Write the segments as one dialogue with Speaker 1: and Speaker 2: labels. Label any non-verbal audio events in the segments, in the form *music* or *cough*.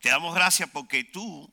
Speaker 1: Te damos gracias porque tú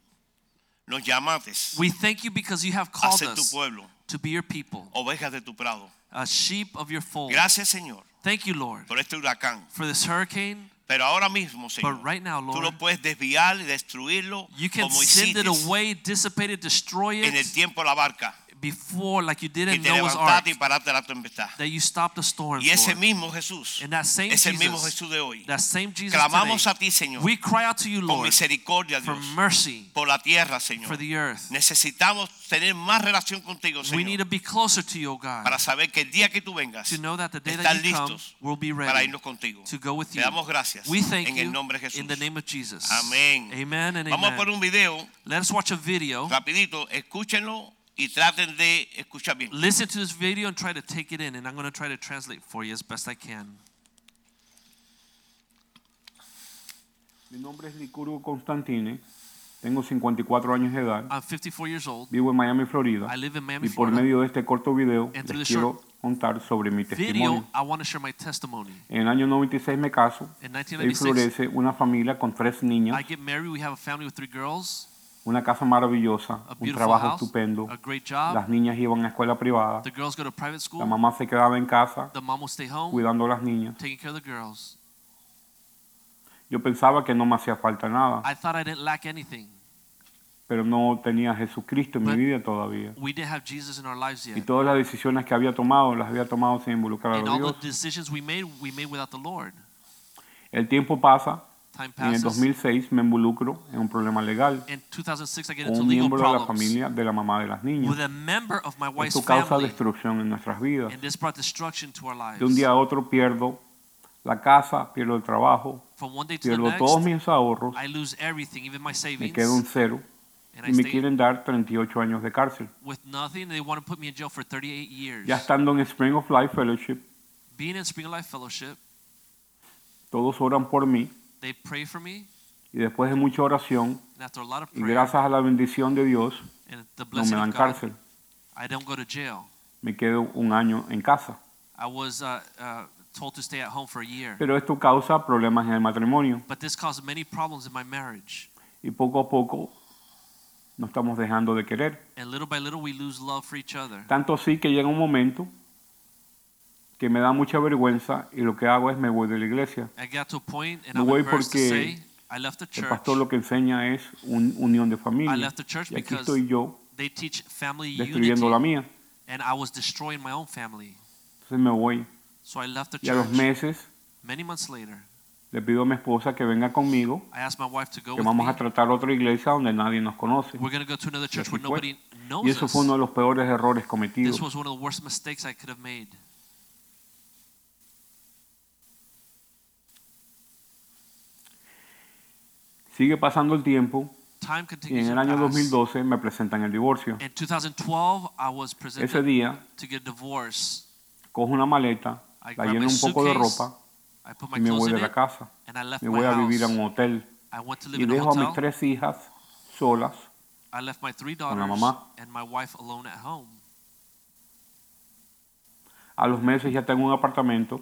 Speaker 1: nos llamaste
Speaker 2: We thank you because you have
Speaker 1: a
Speaker 2: called
Speaker 1: ser tu
Speaker 2: us
Speaker 1: pueblo,
Speaker 2: to be your people,
Speaker 1: ovejas de tu prado.
Speaker 2: a sheep of your fold.
Speaker 1: Gracias, Señor,
Speaker 2: Thank you, Lord,
Speaker 1: por este huracán.
Speaker 2: for this hurricane.
Speaker 1: Pero ahora mismo, Señor,
Speaker 2: But right now,
Speaker 1: tú lo
Speaker 2: Lord,
Speaker 1: puedes desviar y destruirlo
Speaker 2: you can
Speaker 1: como
Speaker 2: send it away, dissipate it, destroy
Speaker 1: en el
Speaker 2: it
Speaker 1: tiempo de la barca.
Speaker 2: Before, like you did in
Speaker 1: te
Speaker 2: Noah's Ark,
Speaker 1: levantaste y paraste la tempestad.
Speaker 2: that you stopped the storm.
Speaker 1: Y ese mismo Jesús
Speaker 2: And that same
Speaker 1: es el mismo
Speaker 2: Jesus,
Speaker 1: de hoy.
Speaker 2: that same Jesus
Speaker 1: Clamamos
Speaker 2: today,
Speaker 1: a ti, Señor,
Speaker 2: we cry out to you,
Speaker 1: por
Speaker 2: Lord,
Speaker 1: misericordia,
Speaker 2: for mercy
Speaker 1: por la tierra, Señor.
Speaker 2: for the earth.
Speaker 1: Necesitamos tener más relación contigo,
Speaker 2: We need to be closer to you, O God,
Speaker 1: para saber que el día que tú vengas,
Speaker 2: to know that the day that you come, we'll be
Speaker 1: para
Speaker 2: ready
Speaker 1: irnos contigo.
Speaker 2: to go with
Speaker 1: Te
Speaker 2: you.
Speaker 1: damos gracias
Speaker 2: We thank
Speaker 1: en
Speaker 2: you
Speaker 1: el nombre de Jesús.
Speaker 2: in the name of Jesus.
Speaker 1: Amén.
Speaker 2: Amen and
Speaker 1: Vamos a poner
Speaker 2: amen.
Speaker 1: un video
Speaker 2: Let us watch a video.
Speaker 1: rapidito, escúchenlo y traten de escuchar bien.
Speaker 2: Listen to this video and try to take it in, and I'm going to try to translate for you as best I can.
Speaker 3: Mi nombre es Licurgo Constantine, tengo 54 años de edad,
Speaker 2: I'm 54 years old.
Speaker 3: vivo en Miami, Florida,
Speaker 2: I live in Miami,
Speaker 3: y por
Speaker 2: Florida.
Speaker 3: medio de este corto video
Speaker 2: And through
Speaker 3: les
Speaker 2: the
Speaker 3: quiero contar sobre mi
Speaker 2: Video,
Speaker 3: testimonio.
Speaker 2: I want to share my testimony.
Speaker 3: En el año 96 me caso
Speaker 2: In
Speaker 3: y
Speaker 2: 1996,
Speaker 3: florece una familia con tres niñas,
Speaker 2: I get married. We have a family with three girls,
Speaker 3: una casa maravillosa,
Speaker 2: a
Speaker 3: un
Speaker 2: beautiful
Speaker 3: trabajo
Speaker 2: house,
Speaker 3: estupendo.
Speaker 2: a great job.
Speaker 3: Las niñas iban a escuela privada,
Speaker 2: The girls go to private
Speaker 3: la
Speaker 2: school.
Speaker 3: mamá se quedaba en casa
Speaker 2: The mom will stay home,
Speaker 3: cuidando a las niñas.
Speaker 2: taking care of the girls.
Speaker 3: Yo pensaba que no me hacía falta nada,
Speaker 2: I thought I didn't lack anything.
Speaker 3: pero no tenía a Jesucristo en mi
Speaker 2: But-
Speaker 3: vida todavía.
Speaker 2: We didn't have Jesus in our lives
Speaker 3: Y
Speaker 2: yet.
Speaker 3: todas las decisiones que había tomado, las había tomado sin involucrar a
Speaker 2: And all
Speaker 3: Dios.
Speaker 2: the decisions we made, we made without the Lord.
Speaker 3: El tiempo pasa
Speaker 2: Time
Speaker 3: En el
Speaker 2: passes.
Speaker 3: 2006 me involucro en un problema legal
Speaker 2: In 2006, I get
Speaker 3: con
Speaker 2: into
Speaker 3: un
Speaker 2: legal
Speaker 3: miembro de la
Speaker 2: problems
Speaker 3: familia de la mamá de las niñas.
Speaker 2: with a member of my wife's
Speaker 3: Esto causa
Speaker 2: family.
Speaker 3: destrucción en nuestras vidas.
Speaker 2: And this brought destruction to our lives.
Speaker 3: De un día a otro pierdo la casa, pierdo el trabajo,
Speaker 2: From one day to the
Speaker 3: pierdo
Speaker 2: next,
Speaker 3: todos mis ahorros,
Speaker 2: I lose everything, even my
Speaker 3: me
Speaker 2: savings.
Speaker 3: quedo en cero
Speaker 2: and
Speaker 3: y
Speaker 2: I
Speaker 3: me
Speaker 2: stay
Speaker 3: quieren dar 38 años de cárcel.
Speaker 2: with nothing. They want to put me in jail for 38 years.
Speaker 3: Ya estando en Spring of Life Fellowship,
Speaker 2: Being in Spring of Life Fellowship,
Speaker 3: todos oran por mí
Speaker 2: they pray for me.
Speaker 3: y después de mucha oración
Speaker 2: And after a lot of
Speaker 3: y
Speaker 2: prayer
Speaker 3: gracias a la bendición de Dios,
Speaker 2: and the
Speaker 3: no
Speaker 2: blessing
Speaker 3: me dan
Speaker 2: of God,
Speaker 3: cárcel.
Speaker 2: I don't go to jail.
Speaker 3: Me quedo un año en casa.
Speaker 2: I was uh, uh, told to stay at home for a year.
Speaker 3: Pero esto causa problemas en el matrimonio
Speaker 2: But this caused many problems in my marriage.
Speaker 3: y poco a poco nos estamos dejando de querer.
Speaker 2: And little by little, we lose love for each other.
Speaker 3: Tanto así que llega un momento que me da mucha vergüenza y lo que hago es me voy de la iglesia.
Speaker 2: I got to a point, and
Speaker 3: Me
Speaker 2: I'm
Speaker 3: voy
Speaker 2: embarrassed to
Speaker 3: porque
Speaker 2: say, I left the
Speaker 3: El
Speaker 2: church.
Speaker 3: pastor lo que enseña es un, unión de
Speaker 2: I
Speaker 3: familia.
Speaker 2: left the church
Speaker 3: Y aquí
Speaker 2: because
Speaker 3: estoy yo
Speaker 2: they teach family
Speaker 3: destruyendo la
Speaker 2: unity,
Speaker 3: mía.
Speaker 2: and I was destroying my own family.
Speaker 3: Entonces me voy.
Speaker 2: So I left the
Speaker 3: Y a los
Speaker 2: church.
Speaker 3: meses
Speaker 2: Many months later,
Speaker 3: le pido a mi esposa que venga conmigo,
Speaker 2: I asked my wife to go
Speaker 3: que
Speaker 2: with
Speaker 3: vamos
Speaker 2: me.
Speaker 3: a tratar otra iglesia donde nadie nos conoce.
Speaker 2: We're going to go to another church
Speaker 3: así
Speaker 2: where
Speaker 3: fue.
Speaker 2: nobody knows
Speaker 3: Y eso
Speaker 2: us.
Speaker 3: fue uno de los peores errores cometidos.
Speaker 2: This was one of the worst mistakes I could have made.
Speaker 3: Sigue pasando el tiempo
Speaker 2: Time
Speaker 3: y
Speaker 2: continues
Speaker 3: en el
Speaker 2: to
Speaker 3: año
Speaker 2: pass.
Speaker 3: 2012 me presentan el divorcio.
Speaker 2: In 2012, I was
Speaker 3: Ese
Speaker 2: presented
Speaker 3: día
Speaker 2: to get divorced.
Speaker 3: cojo una maleta,
Speaker 2: I
Speaker 3: la
Speaker 2: grabbed
Speaker 3: lleno
Speaker 2: my
Speaker 3: un poco de
Speaker 2: suitcase,
Speaker 3: ropa
Speaker 2: I put my
Speaker 3: y me
Speaker 2: clothes
Speaker 3: voy
Speaker 2: in
Speaker 3: de la
Speaker 2: it,
Speaker 3: casa.
Speaker 2: and I left
Speaker 3: Me
Speaker 2: my
Speaker 3: voy a
Speaker 2: house.
Speaker 3: vivir a un hotel
Speaker 2: I went to live
Speaker 3: y
Speaker 2: in a
Speaker 3: dejo a mis
Speaker 2: hotel.
Speaker 3: tres hijas solas.
Speaker 2: I left my three
Speaker 3: con la
Speaker 2: daughters
Speaker 3: mamá.
Speaker 2: and my wife alone at home.
Speaker 3: A los meses ya tengo un apartamento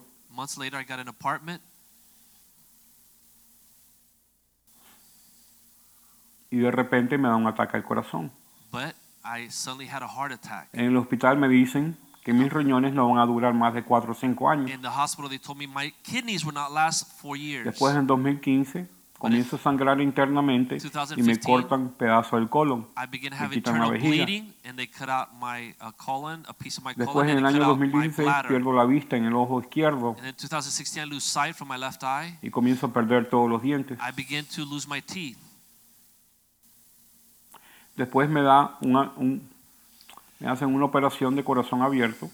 Speaker 3: y de repente me da un ataque al corazón.
Speaker 2: but I suddenly had a heart attack.
Speaker 3: En el hospital me dicen que mis riñones no van a durar más de 4 o 5 años.
Speaker 2: In the hospital, they told me my kidneys would not last four years.
Speaker 3: Después en 2015 comienzo a sangrar internamente y me
Speaker 2: 2015,
Speaker 3: cortan pedazos del colon.
Speaker 2: I began to
Speaker 3: Me
Speaker 2: have
Speaker 3: quitan la
Speaker 2: internal
Speaker 3: vejiga.
Speaker 2: bleeding, and they cut out my uh, colon, a piece of my
Speaker 3: Después
Speaker 2: colon,
Speaker 3: en el año
Speaker 2: out my
Speaker 3: 2016
Speaker 2: bladder.
Speaker 3: pierdo la vista en el ojo izquierdo
Speaker 2: And in 2016, I lose sight from my left eye.
Speaker 3: y comienzo a perder todos los dientes.
Speaker 2: I begin to lose my teeth.
Speaker 3: Después me da una, un, me hacen una operación de corazón abierto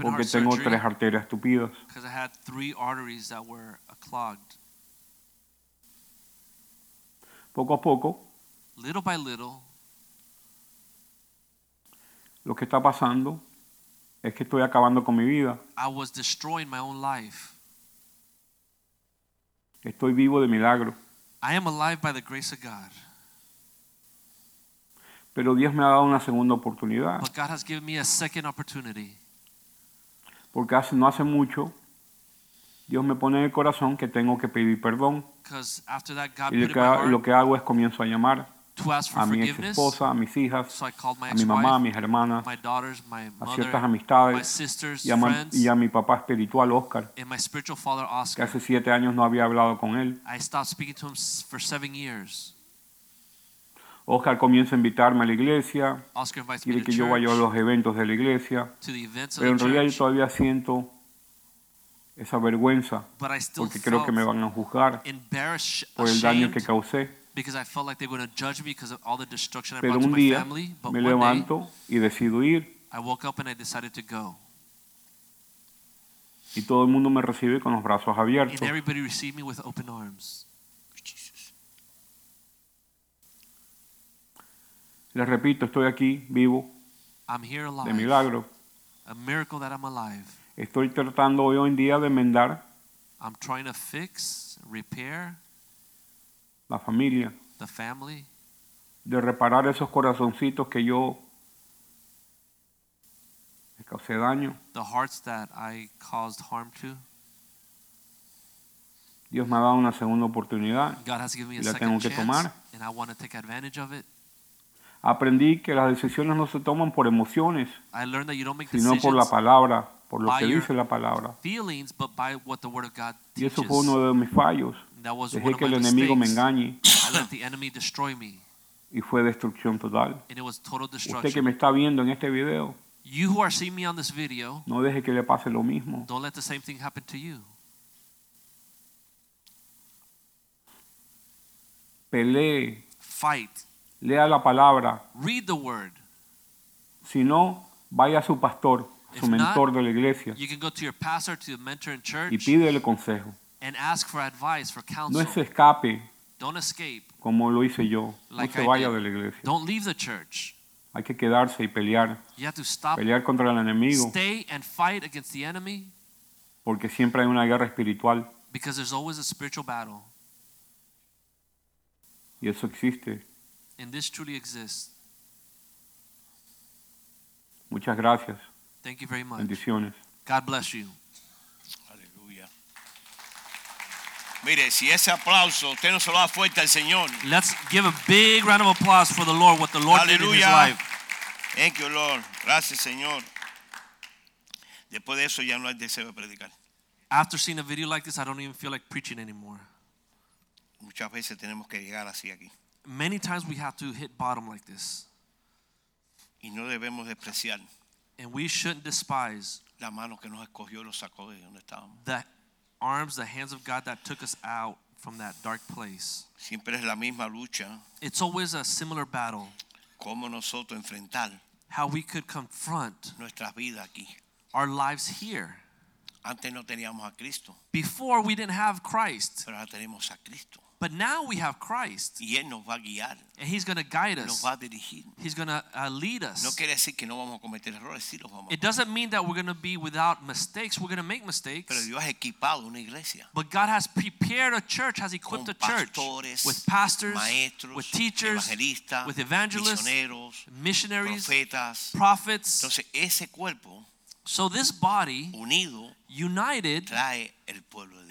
Speaker 3: porque tengo tres arterias tupidas.
Speaker 2: because I had three arteries that were clogged.
Speaker 3: Poco a poco
Speaker 2: little by little,
Speaker 3: Lo que está pasando es que estoy acabando con mi vida.
Speaker 2: I was destroying my own life.
Speaker 3: Estoy vivo de milagro.
Speaker 2: I am alive by the grace of God.
Speaker 3: Pero Dios me ha dado una segunda oportunidad.
Speaker 2: But God has given me a second opportunity.
Speaker 3: Porque hace, no hace mucho, Dios me pone en el corazón que tengo que pedir perdón.
Speaker 2: Because after that, God
Speaker 3: Y lo que,
Speaker 2: my
Speaker 3: lo que hago es comienzo a llamar a mi ex esposa, a mis hijas,
Speaker 2: So my
Speaker 3: a mi mamá, a mis hermanas,
Speaker 2: my daughters, my
Speaker 3: a
Speaker 2: mother,
Speaker 3: ciertas
Speaker 2: my
Speaker 3: amistades
Speaker 2: sisters,
Speaker 3: y a,
Speaker 2: friends,
Speaker 3: y a mi papá espiritual, Oscar,
Speaker 2: my father,
Speaker 3: que
Speaker 2: Oscar.
Speaker 3: hace siete años no había hablado con él.
Speaker 2: I
Speaker 3: Oscar comienza a invitarme a la iglesia,
Speaker 2: Oscar invites me
Speaker 3: quiere
Speaker 2: to
Speaker 3: que yo vaya a
Speaker 2: church,
Speaker 3: los eventos de la iglesia,
Speaker 2: to the events of
Speaker 3: pero en
Speaker 2: the
Speaker 3: realidad yo
Speaker 2: church,
Speaker 3: todavía siento esa vergüenza
Speaker 2: but I still
Speaker 3: porque creo que me
Speaker 2: felt
Speaker 3: van a juzgar
Speaker 2: embarrassed,
Speaker 3: por el daño que
Speaker 2: ashamed,
Speaker 3: causé.
Speaker 2: because I felt like they were going to judge me because of all the destruction I
Speaker 3: Pero
Speaker 2: brought to
Speaker 3: un
Speaker 2: my
Speaker 3: día
Speaker 2: family. But
Speaker 3: me
Speaker 2: one day,
Speaker 3: levanto y decido ir
Speaker 2: I woke up and I decided to go.
Speaker 3: y todo el mundo me recibe con los brazos abiertos. Les repito, estoy aquí vivo
Speaker 2: I'm here
Speaker 3: de
Speaker 2: alive.
Speaker 3: milagro.
Speaker 2: A miracle that I'm alive.
Speaker 3: Estoy tratando hoy en día de enmendar
Speaker 2: I'm trying to fix, repair
Speaker 3: la familia,
Speaker 2: the family,
Speaker 3: de reparar esos corazoncitos que yo causé daño.
Speaker 2: the hearts that I caused harm to.
Speaker 3: Dios me ha dado una segunda oportunidad.
Speaker 2: God has given me a
Speaker 3: Y la tengo que
Speaker 2: chance,
Speaker 3: tomar.
Speaker 2: and I want to take advantage of it.
Speaker 3: Aprendí que las decisiones no se toman por emociones,
Speaker 2: I learned that you don't make
Speaker 3: sino por la
Speaker 2: decisions
Speaker 3: palabra, por lo
Speaker 2: by
Speaker 3: que
Speaker 2: your
Speaker 3: dice la palabra.
Speaker 2: feelings, but by what the Word of God
Speaker 3: Y
Speaker 2: teaches.
Speaker 3: eso fue uno de mis fallos.
Speaker 2: That was one
Speaker 3: Dejé
Speaker 2: of
Speaker 3: que
Speaker 2: my
Speaker 3: el enemigo me
Speaker 2: mistakes.
Speaker 3: engañe *coughs*
Speaker 2: I let the enemy destroy me,
Speaker 3: y fue destrucción total.
Speaker 2: and it was total
Speaker 3: Usted que
Speaker 2: destruction.
Speaker 3: me está viendo en este video,
Speaker 2: You who are seeing me on this video,
Speaker 3: no deje que le pase lo mismo.
Speaker 2: don't let the same thing happen to you.
Speaker 3: Pelee,
Speaker 2: Fight.
Speaker 3: Lea la palabra.
Speaker 2: Read the Word.
Speaker 3: Si no, vaya a su pastor, su
Speaker 2: If not,
Speaker 3: mentor de la iglesia,
Speaker 2: You can go to your pastor, to the mentor in
Speaker 3: y
Speaker 2: church,
Speaker 3: pídele consejo.
Speaker 2: and ask for advice, for
Speaker 3: No
Speaker 2: counsel.
Speaker 3: se escape
Speaker 2: Don't escape.
Speaker 3: como lo hice yo. No
Speaker 2: Like
Speaker 3: se
Speaker 2: I
Speaker 3: vaya
Speaker 2: did.
Speaker 3: de la iglesia.
Speaker 2: Don't leave the church.
Speaker 3: Hay que quedarse y pelear.
Speaker 2: You have to stop,
Speaker 3: Pelear contra el enemigo,
Speaker 2: stay, and fight against the enemy
Speaker 3: porque siempre hay una guerra espiritual
Speaker 2: because there's always a spiritual battle,
Speaker 3: y eso existe.
Speaker 2: And this truly exists.
Speaker 3: Muchas gracias.
Speaker 2: Thank you very much.
Speaker 3: Bendiciones.
Speaker 2: God bless you.
Speaker 1: Aleluya. Mire, si ese aplauso usted no se lo da fuerte al Señor.
Speaker 2: Let's give a big round of applause for the Lord, what the Lord did in his
Speaker 1: Aleluya.
Speaker 2: life.
Speaker 1: Thank you, Lord. Gracias, Señor. Después de eso ya no hay deseo de predicar.
Speaker 2: After seeing a video like this, I don't even feel like preaching anymore.
Speaker 1: Muchas veces tenemos que llegar así aquí.
Speaker 2: Many times we have to hit bottom like this,
Speaker 1: Y no debemos despreciar
Speaker 2: and we shouldn't despise
Speaker 1: la mano que nos escogió y nos sacó de donde estábamos.
Speaker 2: the arms, the hands of God that took us out from that dark place.
Speaker 1: Siempre es la misma lucha.
Speaker 2: It's always a similar battle,
Speaker 1: Cómo nosotros enfrentar
Speaker 2: how we could confront
Speaker 1: nuestras vidas aquí.
Speaker 2: our lives here.
Speaker 1: Antes no teníamos a Cristo,
Speaker 2: Before we didn't have Christ,
Speaker 1: pero ahora tenemos a Cristo.
Speaker 2: But now we have Christ,
Speaker 1: Y Él nos va a guiar,
Speaker 2: and He's going to guide
Speaker 1: nos
Speaker 2: us.
Speaker 1: va a dirigir.
Speaker 2: He's going to uh, lead
Speaker 1: No
Speaker 2: us.
Speaker 1: quiere decir que no vamos a cometer errores, sí los vamos
Speaker 2: It doesn't mean that we're going to be without mistakes. We're going to make
Speaker 1: Pero
Speaker 2: mistakes.
Speaker 1: Dios ha equipado una iglesia
Speaker 2: But God has prepared a church, has equipped
Speaker 1: con
Speaker 2: a church
Speaker 1: pastores,
Speaker 2: with pastors,
Speaker 1: maestros,
Speaker 2: with teachers,
Speaker 1: evangelistas,
Speaker 2: with evangelists, missionaries,
Speaker 1: profetas.
Speaker 2: prophets.
Speaker 1: Entonces ese cuerpo
Speaker 2: So this body,
Speaker 1: unido
Speaker 2: united,
Speaker 1: trae el pueblo.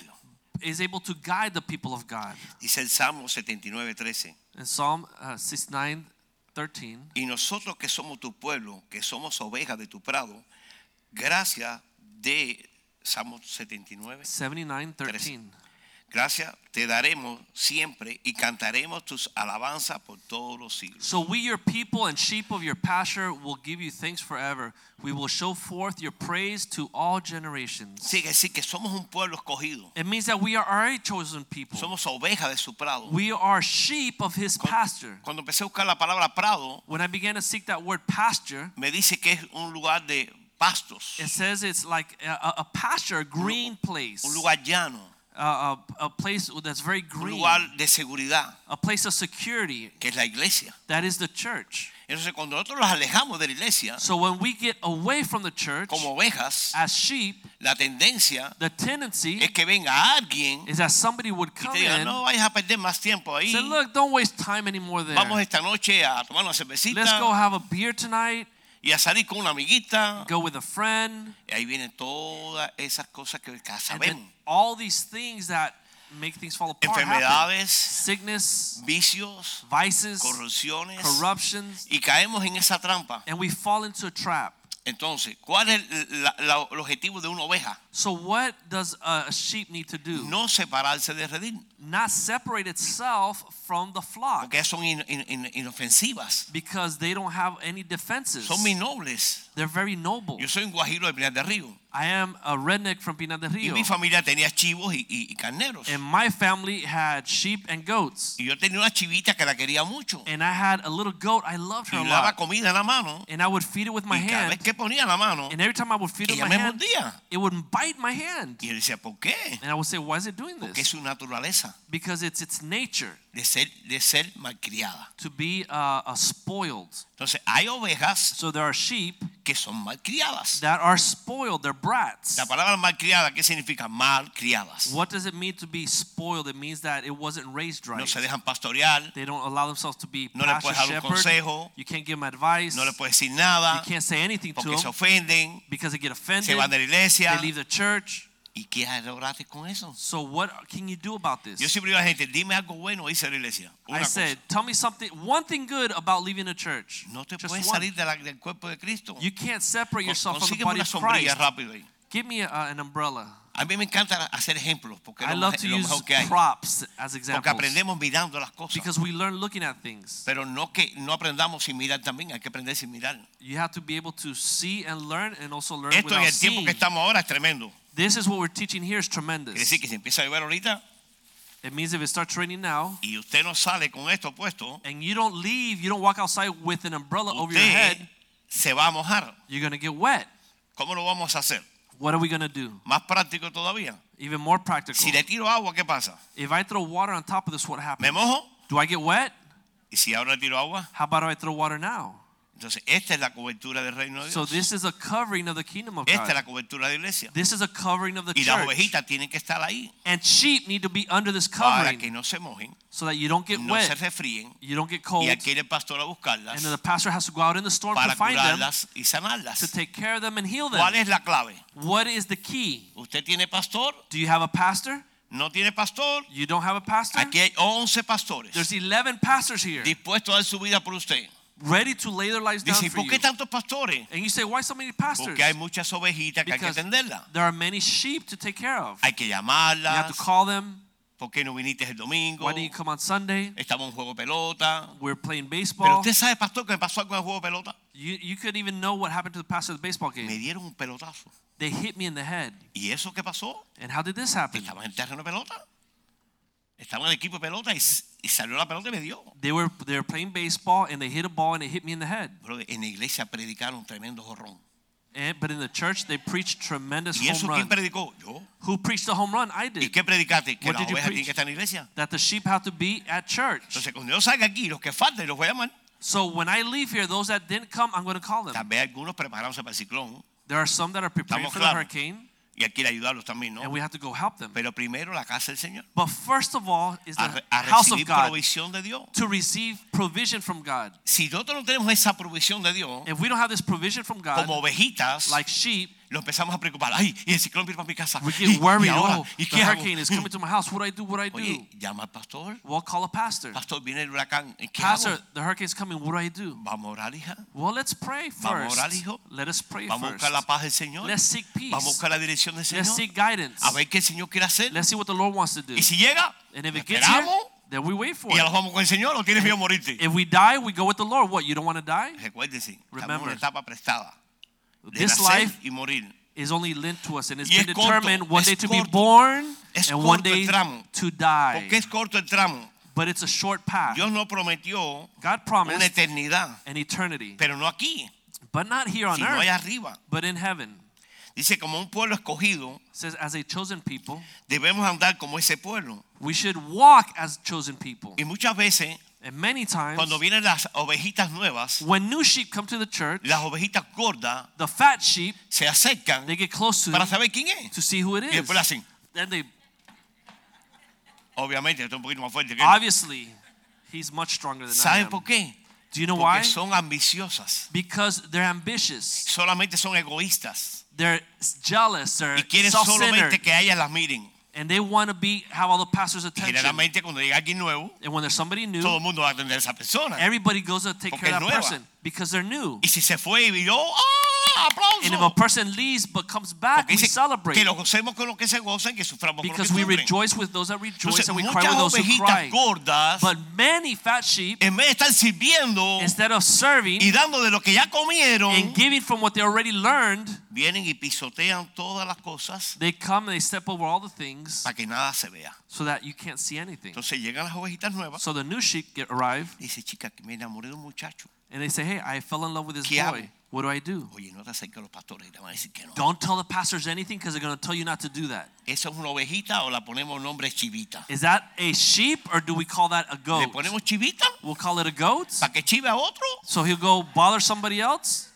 Speaker 2: Is able to guide the people of God.
Speaker 1: Dice el Salmo 79, 13.
Speaker 2: In Psalm uh, 69, 13,
Speaker 1: Y nosotros que somos tu pueblo, que somos ovejas de tu prado, gracias de Salmo 79,
Speaker 2: 79, 13.
Speaker 1: Gracias te daremos siempre y cantaremos tus alabanzas por todos los siglos.
Speaker 2: So we, your people and sheep of your pasture, will give you thanks forever. We will show forth your praise to all generations.
Speaker 1: Decir que somos un pueblo escogido,
Speaker 2: It means that we are already chosen people.
Speaker 1: somos ovejas de su prado.
Speaker 2: We are sheep of his pasture.
Speaker 1: Cuando empecé a buscar la palabra prado,
Speaker 2: When I began to seek that word pasture,
Speaker 1: me dice que es un lugar de pastos,
Speaker 2: it says it's like a, a- a pasture, a green place,
Speaker 1: un lugar llano,
Speaker 2: a, a, a place that's very green, un
Speaker 1: lugar de seguridad,
Speaker 2: a place of security.
Speaker 1: que es la iglesia.
Speaker 2: That is the church.
Speaker 1: Entonces, cuando nosotros los alejamos de la iglesia,
Speaker 2: So when we get away from the church
Speaker 1: como ovejas,
Speaker 2: as sheep,
Speaker 1: la tendencia
Speaker 2: the tendency
Speaker 1: es que venga alguien
Speaker 2: is that somebody would
Speaker 1: y
Speaker 2: come
Speaker 1: te diga,
Speaker 2: in
Speaker 1: no vayas a perder más tiempo ahí.
Speaker 2: say, look, don't waste time anymore there.
Speaker 1: Vamos esta noche a tomar una cervecita.
Speaker 2: Let's go have a beer tonight,
Speaker 1: y a salir con una amiguita.
Speaker 2: go with a friend.
Speaker 1: Y ahí vienen todas esas cosas que sabemos.
Speaker 2: all these things that make things fall apart.
Speaker 1: Enfermedades,
Speaker 2: Sickness,
Speaker 1: vicios,
Speaker 2: vices,
Speaker 1: corrupciones.
Speaker 2: corruptions,
Speaker 1: Y caemos en esa trampa.
Speaker 2: and we fall into a trap.
Speaker 1: Entonces, ¿cuál es la- la- el objetivo de una oveja?
Speaker 2: So what does a sheep need to do?
Speaker 1: No separarse de redil.
Speaker 2: Not separate itself from the flock
Speaker 1: Porque son in- in- in- inofensivas.
Speaker 2: because they don't have any defenses.
Speaker 1: Son muy nobles.
Speaker 2: They're very noble.
Speaker 1: Yo soy un guajiro de Pinar del Río.
Speaker 2: I am a redneck from Pinar del
Speaker 1: Y
Speaker 2: Rio.
Speaker 1: mi familia tenía chivos y, y- y carneros.
Speaker 2: And my family had sheep and goats.
Speaker 1: Y yo tenía una chivita que la quería mucho.
Speaker 2: And I had a little goat. I loved her
Speaker 1: Y
Speaker 2: a lot.
Speaker 1: comida en la mano.
Speaker 2: And I would feed it with my
Speaker 1: Y cada vez
Speaker 2: hand.
Speaker 1: que ponía la mano,
Speaker 2: And every time I would feed it with my hand,
Speaker 1: mordía.
Speaker 2: it would bite my hand.
Speaker 1: Y él decía, ¿por qué?
Speaker 2: And I would say, why is it doing
Speaker 1: Porque es
Speaker 2: this?
Speaker 1: su naturaleza
Speaker 2: Because it's its nature
Speaker 1: de ser, de ser malcriada.
Speaker 2: to be uh, uh, spoiled.
Speaker 1: Entonces, hay ovejas
Speaker 2: So there are sheep
Speaker 1: que son malcriadas.
Speaker 2: that are spoiled. They're brats.
Speaker 1: La palabra malcriada, ¿qué significa? Malcriadas.
Speaker 2: What does it mean to be spoiled? It means that it wasn't raised
Speaker 1: No
Speaker 2: right.
Speaker 1: se dejan pastorear,
Speaker 2: They don't allow themselves to be
Speaker 1: no le
Speaker 2: pastor
Speaker 1: puedes dar un
Speaker 2: shepherd.
Speaker 1: consejo,
Speaker 2: You can't give them advice.
Speaker 1: no le puedes decir
Speaker 2: You can't say anything to
Speaker 1: porque se
Speaker 2: them
Speaker 1: ofenden,
Speaker 2: because they get
Speaker 1: se
Speaker 2: offended.
Speaker 1: van de la iglesia.
Speaker 2: They leave the church.
Speaker 1: ¿Y qué lograste con eso?
Speaker 2: So what can you do about this?
Speaker 1: Yo siempre digo a la gente, dime algo bueno, la iglesia. Una
Speaker 2: I
Speaker 1: cosa.
Speaker 2: said, tell me something, one thing good about leaving a church.
Speaker 1: no te
Speaker 2: Just
Speaker 1: puedes
Speaker 2: one.
Speaker 1: salir de la- del cuerpo de Cristo.
Speaker 2: You can't separate yourself from the
Speaker 1: Consígueme
Speaker 2: body
Speaker 1: una
Speaker 2: of
Speaker 1: sombrilla
Speaker 2: Christ.
Speaker 1: rápido ahí.
Speaker 2: Give me a, an umbrella.
Speaker 1: A mí me encanta hacer ejemplos porque
Speaker 2: I
Speaker 1: lo,
Speaker 2: love to use
Speaker 1: mejor que hay.
Speaker 2: props as
Speaker 1: Porque
Speaker 2: examples
Speaker 1: aprendemos mirando las cosas.
Speaker 2: because we learn looking at things.
Speaker 1: Pero no que no aprendamos sin mirar también, hay que aprender sin mirar.
Speaker 2: You have to be able to see and learn and also learn
Speaker 1: Esto en
Speaker 2: without
Speaker 1: el tiempo
Speaker 2: seeing.
Speaker 1: que estamos ahora es tremendo.
Speaker 2: This is what we're teaching here is
Speaker 1: Quiere
Speaker 2: tremendous.
Speaker 1: decir que si empieza a llover ahorita
Speaker 2: It means if it starts raining now
Speaker 1: y usted no sale con esto puesto,
Speaker 2: and you don't leave, you don't walk outside with an umbrella over your
Speaker 1: usted
Speaker 2: head,
Speaker 1: se va a mojar.
Speaker 2: you're going to get wet.
Speaker 1: ¿Cómo lo vamos a hacer?
Speaker 2: What are we going to do?
Speaker 1: Más práctico todavía.
Speaker 2: Even more practical.
Speaker 1: Si le tiro agua, ¿qué pasa?
Speaker 2: If I throw water on top of this, what
Speaker 1: ¿Me
Speaker 2: happens?
Speaker 1: mojo?
Speaker 2: Do I get wet?
Speaker 1: Y si ahora le tiro agua,
Speaker 2: How about if I throw water now?
Speaker 1: Entonces esta es la cobertura del reino de
Speaker 2: So
Speaker 1: Dios.
Speaker 2: this is a covering of the kingdom of
Speaker 1: Esta es la
Speaker 2: God.
Speaker 1: cobertura de la iglesia.
Speaker 2: This is a covering of the
Speaker 1: Y las
Speaker 2: church.
Speaker 1: ovejitas tienen que estar ahí
Speaker 2: And sheep need to be under this
Speaker 1: para que
Speaker 2: covering
Speaker 1: no se mojen,
Speaker 2: so that you don't get
Speaker 1: no se
Speaker 2: wet,
Speaker 1: refríen
Speaker 2: you don't get cold,
Speaker 1: y aquí el pastor a buscarlas
Speaker 2: and then the pastor has to go out in the storm to
Speaker 1: para
Speaker 2: find them,
Speaker 1: curarlas y
Speaker 2: to
Speaker 1: sanarlas.
Speaker 2: take care of them and heal
Speaker 1: ¿Cuál
Speaker 2: them.
Speaker 1: es la clave?
Speaker 2: What is the key?
Speaker 1: ¿Usted tiene pastor?
Speaker 2: Do you have a pastor?
Speaker 1: ¿No tiene pastor?
Speaker 2: You don't have a pastor?
Speaker 1: Aquí hay 11 pastores
Speaker 2: There's 11 pastors here
Speaker 1: dispuestos a dar su vida por usted.
Speaker 2: Ready to lay their lives down
Speaker 1: Dice, ¿y
Speaker 2: for
Speaker 1: por
Speaker 2: you.
Speaker 1: qué tantos pastores?
Speaker 2: And you say, why so many pastors?
Speaker 1: Porque hay muchas ovejitas que hay que
Speaker 2: Because
Speaker 1: atenderlas.
Speaker 2: there are many sheep to take care of.
Speaker 1: Hay que
Speaker 2: You have
Speaker 1: llamarlas.
Speaker 2: to call them.
Speaker 1: ¿Por qué no viniste el domingo?
Speaker 2: Why didn't you come on Sunday?
Speaker 1: Estamos en juego de pelota.
Speaker 2: We're playing
Speaker 1: Pero
Speaker 2: baseball.
Speaker 1: usted sabe, pastor, que me pasó algo en el juego de pelota.
Speaker 2: You, you could even know what happened to the pastor of the baseball
Speaker 1: Me
Speaker 2: game.
Speaker 1: dieron un pelotazo.
Speaker 2: They hit me in the head.
Speaker 1: ¿Y eso qué pasó?
Speaker 2: And how did this happen?
Speaker 1: Estaba en el terreno de pelota. Estaba en el equipo de pelota y, y salió la pelota y me dio.
Speaker 2: They were they were playing baseball and they hit a ball and it hit me in the head.
Speaker 1: Brother, en la iglesia predicaron tremendo jorrón.
Speaker 2: And, but in the church they preached tremendous
Speaker 1: ¿Y eso
Speaker 2: home
Speaker 1: quién
Speaker 2: run.
Speaker 1: predicó? Yo.
Speaker 2: Who preached the home run? I did.
Speaker 1: ¿Y qué predicaste? Que
Speaker 2: What
Speaker 1: la
Speaker 2: did you
Speaker 1: oveja tiene
Speaker 2: preach?
Speaker 1: que estar en la iglesia.
Speaker 2: That the sheep have to be at church.
Speaker 1: Entonces, cuando yo salga aquí, los que falten los voy a llamar.
Speaker 2: So when I leave here, those that didn't come, I'm going to call them.
Speaker 1: Tal vez algunos preparándose para el ciclón
Speaker 2: There are some that are preparing
Speaker 1: Estamos
Speaker 2: for the
Speaker 1: claros.
Speaker 2: hurricane,
Speaker 1: y ayudarlos también,
Speaker 2: and we have to go help them.
Speaker 1: Pero primero la casa del Señor.
Speaker 2: But first of all, is
Speaker 1: A,
Speaker 2: the
Speaker 1: re- a
Speaker 2: house of God
Speaker 1: provisión de Dios.
Speaker 2: to receive provision from God.
Speaker 1: Si nosotros no tenemos esa provisión de Dios,
Speaker 2: If we don't have this provision from God,
Speaker 1: como ovejitas,
Speaker 2: like sheep,
Speaker 1: lo empezamos a preocupar. Ay, y el ciclón viene para mi casa.
Speaker 2: we
Speaker 1: ¿Y,
Speaker 2: get worried.
Speaker 1: y ahora?
Speaker 2: Oh,
Speaker 1: ¿Y
Speaker 2: the
Speaker 1: qué hago?
Speaker 2: hurricane is coming to my house. What do I do? What do I do?
Speaker 1: Oye, llama al pastor.
Speaker 2: Well, call a pastor.
Speaker 1: Pastor, viene el huracán. ¿Y ¿Qué
Speaker 2: Pastor,
Speaker 1: hago?
Speaker 2: the hurricane's coming. What do I do?
Speaker 1: Vamos a orar, hija.
Speaker 2: Well, let's pray
Speaker 1: Vamos a orar,
Speaker 2: first.
Speaker 1: hijo.
Speaker 2: Let us pray
Speaker 1: Vamos a
Speaker 2: first.
Speaker 1: buscar la paz del Señor.
Speaker 2: Let's seek
Speaker 1: Vamos a
Speaker 2: peace.
Speaker 1: buscar la dirección del
Speaker 2: Let's
Speaker 1: Señor.
Speaker 2: seek guidance.
Speaker 1: A ver qué el Señor quiere hacer.
Speaker 2: Let's see what the Lord wants to do.
Speaker 1: Y si llega,
Speaker 2: And if it gets here, then we wait for
Speaker 1: y
Speaker 2: it.
Speaker 1: vamos con el Señor o tienes miedo a morirte.
Speaker 2: If we die, we go with the Lord. What, you don't want to die?
Speaker 1: Recuérdese, estamos en
Speaker 2: Remember.
Speaker 1: una etapa prestada.
Speaker 2: This life is only lent to us and it's been determined one day to be born and one day to die.
Speaker 1: Es corto el tramo.
Speaker 2: But it's a short path.
Speaker 1: Dios no prometió
Speaker 2: God
Speaker 1: una
Speaker 2: promised an eternity,
Speaker 1: pero no aquí,
Speaker 2: but not here on earth,
Speaker 1: arriba.
Speaker 2: but in heaven.
Speaker 1: Dice, como un pueblo escogido,
Speaker 2: says, as a chosen people,
Speaker 1: debemos andar como ese pueblo.
Speaker 2: we should walk as chosen people.
Speaker 1: Y muchas veces,
Speaker 2: And many times,
Speaker 1: cuando vienen las ovejitas nuevas,
Speaker 2: when new sheep come to the church,
Speaker 1: las ovejitas gordas
Speaker 2: the fat sheep,
Speaker 1: se acercan
Speaker 2: they get close to
Speaker 1: para saber quién es.
Speaker 2: to see who it is.
Speaker 1: Y después hacen,
Speaker 2: Then they,
Speaker 1: obviamente, un poquito más fuerte que
Speaker 2: obviously, he's much stronger than I am.
Speaker 1: por qué?
Speaker 2: Do you know why?
Speaker 1: Porque son ambiciosas.
Speaker 2: Because they're ambitious.
Speaker 1: Solamente son egoístas.
Speaker 2: They're jealous. They're
Speaker 1: Y quieren solamente que ellas las miren.
Speaker 2: And they want to be have all the pastor's attention.
Speaker 1: generalmente cuando llega alguien nuevo,
Speaker 2: And when there's somebody new,
Speaker 1: todo el mundo va a atender a esa persona.
Speaker 2: everybody goes to take care of that
Speaker 1: nueva.
Speaker 2: person because they're new.
Speaker 1: Y si se fue y vio, ¡ah!
Speaker 2: And if a person leaves but comes back, we celebrate
Speaker 1: que lo gocemos con lo que se gozan, que suframos con
Speaker 2: because
Speaker 1: que
Speaker 2: we
Speaker 1: sufren.
Speaker 2: rejoice with those that rejoice
Speaker 1: Entonces,
Speaker 2: and we cry with those who cry.
Speaker 1: gordas,
Speaker 2: But many fat sheep,
Speaker 1: en vez de estar sirviendo
Speaker 2: instead of serving
Speaker 1: y dando de lo que ya comieron,
Speaker 2: and giving from what they already learned,
Speaker 1: vienen y pisotean todas las cosas
Speaker 2: they come and they step over all the things
Speaker 1: para que nada se vea.
Speaker 2: so that you can't see anything.
Speaker 1: Entonces llegan las ovejitas nuevas
Speaker 2: So the new sheep get arrive
Speaker 1: dice, chica, que me enamoré de un muchacho.
Speaker 2: and they say, "Hey, I fell in love with this
Speaker 1: ¿Qué
Speaker 2: boy.
Speaker 1: hago?
Speaker 2: What do I do?"
Speaker 1: Oye, no te acerques a los pastores, te van a decir que no.
Speaker 2: Don't tell the pastors anything because they're going to tell you not to do that.
Speaker 1: ¿Esa es una ovejita o la ponemos nombre chivita?
Speaker 2: Is that a sheep or do we call that a
Speaker 1: ¿Le
Speaker 2: goat?
Speaker 1: ponemos chivita
Speaker 2: We'll call it a goat.
Speaker 1: para que chive a otro?
Speaker 2: So he'll go bother somebody else?